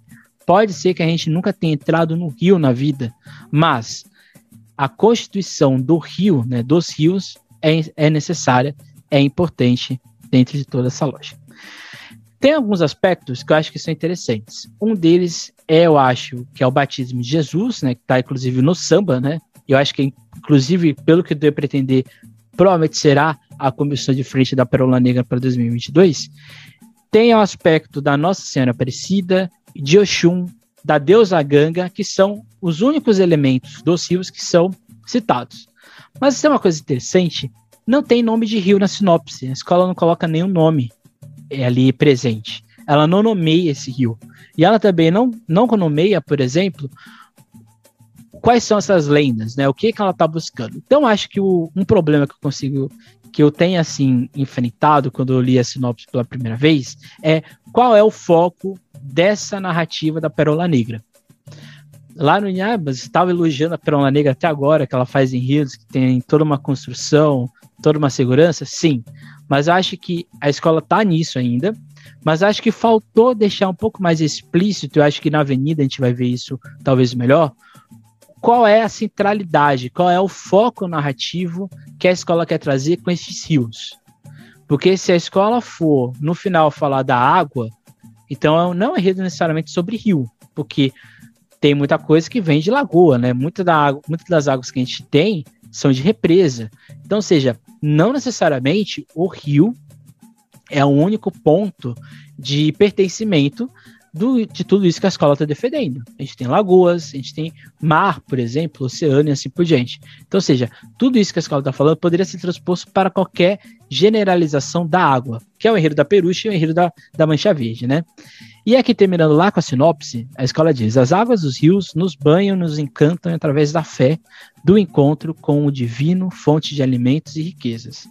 Pode ser que a gente nunca tenha entrado no rio na vida, mas a constituição do rio, né, dos rios, é, é necessária, é importante dentro de toda essa lógica. Tem alguns aspectos que eu acho que são interessantes. Um deles é, eu acho, que é o batismo de Jesus, né, que está inclusive no samba, né? Eu acho que, inclusive, pelo que eu devo pretender, provavelmente será a comissão de frente da Perola Negra para 2022. Tem o aspecto da Nossa Senhora Aparecida, de Oxum, da deusa Ganga, que são os únicos elementos dos rios que são citados. Mas tem uma coisa interessante, não tem nome de rio na sinopse. A escola não coloca nenhum nome ali presente. Ela não nomeia esse rio. E ela também não, não nomeia, por exemplo, quais são essas lendas, né? O que, que ela está buscando. Então, acho que o, um problema que eu consigo, que eu tenho assim enfrentado quando eu li a sinopse pela primeira vez, é qual é o foco dessa narrativa da Perola Negra. Lá no Inhabas, estava elogiando a Perola Negra até agora, que ela faz em rios, que tem toda uma construção, toda uma segurança, sim. Mas acho que a escola está nisso ainda. Mas acho que faltou deixar um pouco mais explícito, eu acho que na Avenida a gente vai ver isso talvez melhor, qual é a centralidade, qual é o foco narrativo que a escola quer trazer com esses rios. Porque se a escola for, no final, falar da água, então não é necessariamente sobre rio, porque tem muita coisa que vem de lagoa, né? Muita da água, muitas das águas que a gente tem são de represa. Então, seja, não necessariamente o rio é o único ponto de pertencimento do, de tudo isso que a escola está defendendo. A gente tem lagoas, a gente tem mar, por exemplo, oceano e assim por diante. Então, ou seja, tudo isso que a escola está falando poderia ser transposto para qualquer generalização da água, que é o enredo da Peruche e o enredo da, da Mancha Verde, né? E aqui, terminando lá com a sinopse, a escola diz: As águas dos rios nos banham, nos encantam através da fé, do encontro com o divino, fonte de alimentos e riquezas.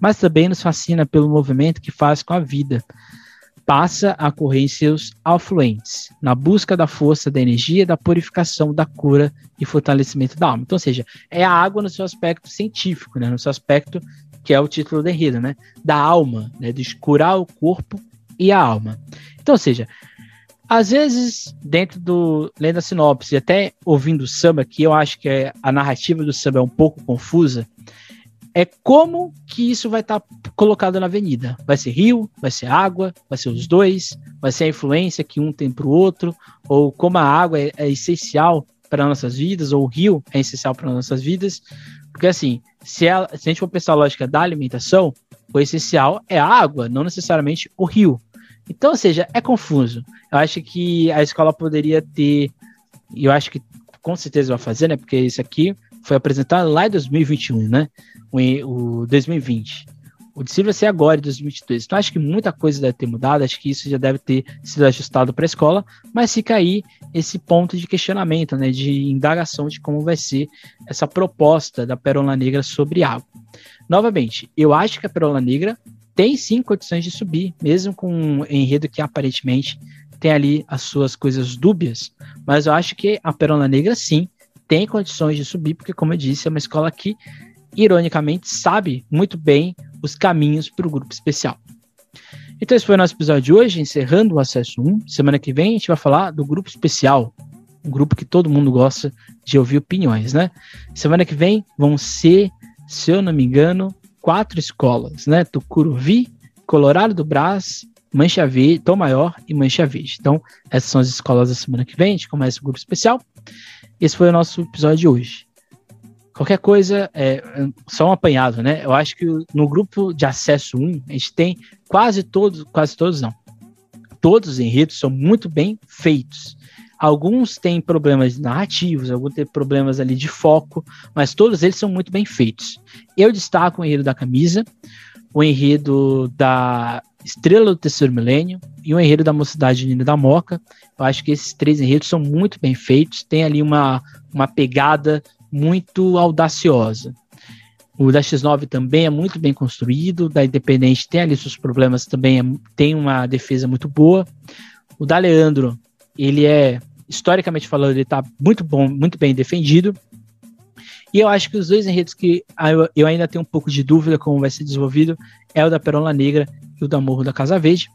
Mas também nos fascina pelo movimento que faz com a vida, passa a correr em seus afluentes, na busca da força, da energia, da purificação, da cura e fortalecimento da alma. Então, ou seja, é a água no seu aspecto científico, né, no seu aspecto que é o título da enredo, né, da alma, né, de curar o corpo e a alma. Então, ou seja, às vezes, dentro do lendo a sinopse, até ouvindo o samba, que eu acho que é, a narrativa do samba é um pouco confusa, é como que isso vai estar tá colocado na avenida. Vai ser rio, vai ser água, vai ser os dois, vai ser a influência que um tem para o outro, ou como a água é, é essencial para nossas vidas, ou o rio é essencial para nossas vidas. Porque assim, se, ela, se a gente for pensar a lógica da alimentação, o essencial é a água, não necessariamente o rio. Então, ou seja, é confuso. Eu acho que a escola poderia ter, e eu acho que com certeza vai fazer, né? Porque isso aqui foi apresentado lá em 2021, né? O, o 2020. O de vai ser agora, em 2022. Então, acho que muita coisa deve ter mudado, acho que isso já deve ter sido ajustado para a escola, mas fica aí esse ponto de questionamento, né, de indagação de como vai ser essa proposta da Perola Negra sobre água. Novamente, eu acho que a Perola Negra tem sim condições de subir, mesmo com um enredo que aparentemente tem ali as suas coisas dúbias, mas eu acho que a Perola Negra sim tem condições de subir, porque, como eu disse, é uma escola que, ironicamente, sabe muito bem os caminhos para o grupo especial. Então, esse foi o nosso episódio de hoje, encerrando o acesso 1. Semana que vem a gente vai falar do grupo especial, um grupo que todo mundo gosta de ouvir opiniões, né? Semana que vem vão ser, se eu não me engano, quatro escolas, né? Tucuruvi, Colorado do Brás, Mancha Verde, Tom Maior e Mancha Verde. Então, essas são as escolas da semana que vem, a gente começa o grupo especial. Esse foi o nosso episódio de hoje. Qualquer coisa, é, só um apanhado, né? Eu acho que no grupo de acesso 1, a gente tem quase todos, quase todos não. Todos os enredos são muito bem feitos. Alguns têm problemas narrativos, alguns têm problemas ali de foco, mas todos eles são muito bem feitos. Eu destaco o enredo da camisa, o enredo da Estrela do Terceiro Milênio e o enredo da Mocidade Unida da Moca. Eu acho que esses três enredos são muito bem feitos, tem ali uma, uma pegada muito audaciosa. O da X9 também é muito bem construído, da Independente tem ali seus problemas, também é, tem uma defesa muito boa. O da Leandro, ele é, historicamente falando, ele está muito bom, muito bem defendido. E eu acho que os dois enredos que eu ainda tenho um pouco de dúvida como vai ser desenvolvido é o da Perola Negra e o da Morro da Casa Verde.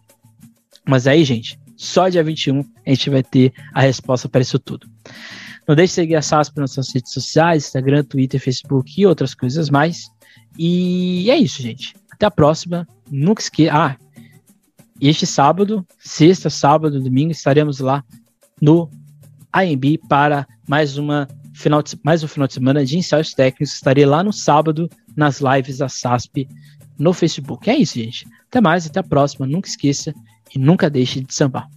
Mas aí, gente, só dia 21 a gente vai ter a resposta para isso tudo. Não deixe de seguir a SASP nas suas redes sociais, Instagram, Twitter, Facebook e outras coisas mais. E é isso, gente. Até a próxima. Nunca esqueça. Ah, este sábado, sexta, sábado, domingo, estaremos lá no AMB para mais uma final de, mais um final de semana de ensaios técnicos. Estarei lá no sábado nas lives da SASP no Facebook. É isso, gente. Até mais, até a próxima. Nunca esqueça e nunca deixe de sambar.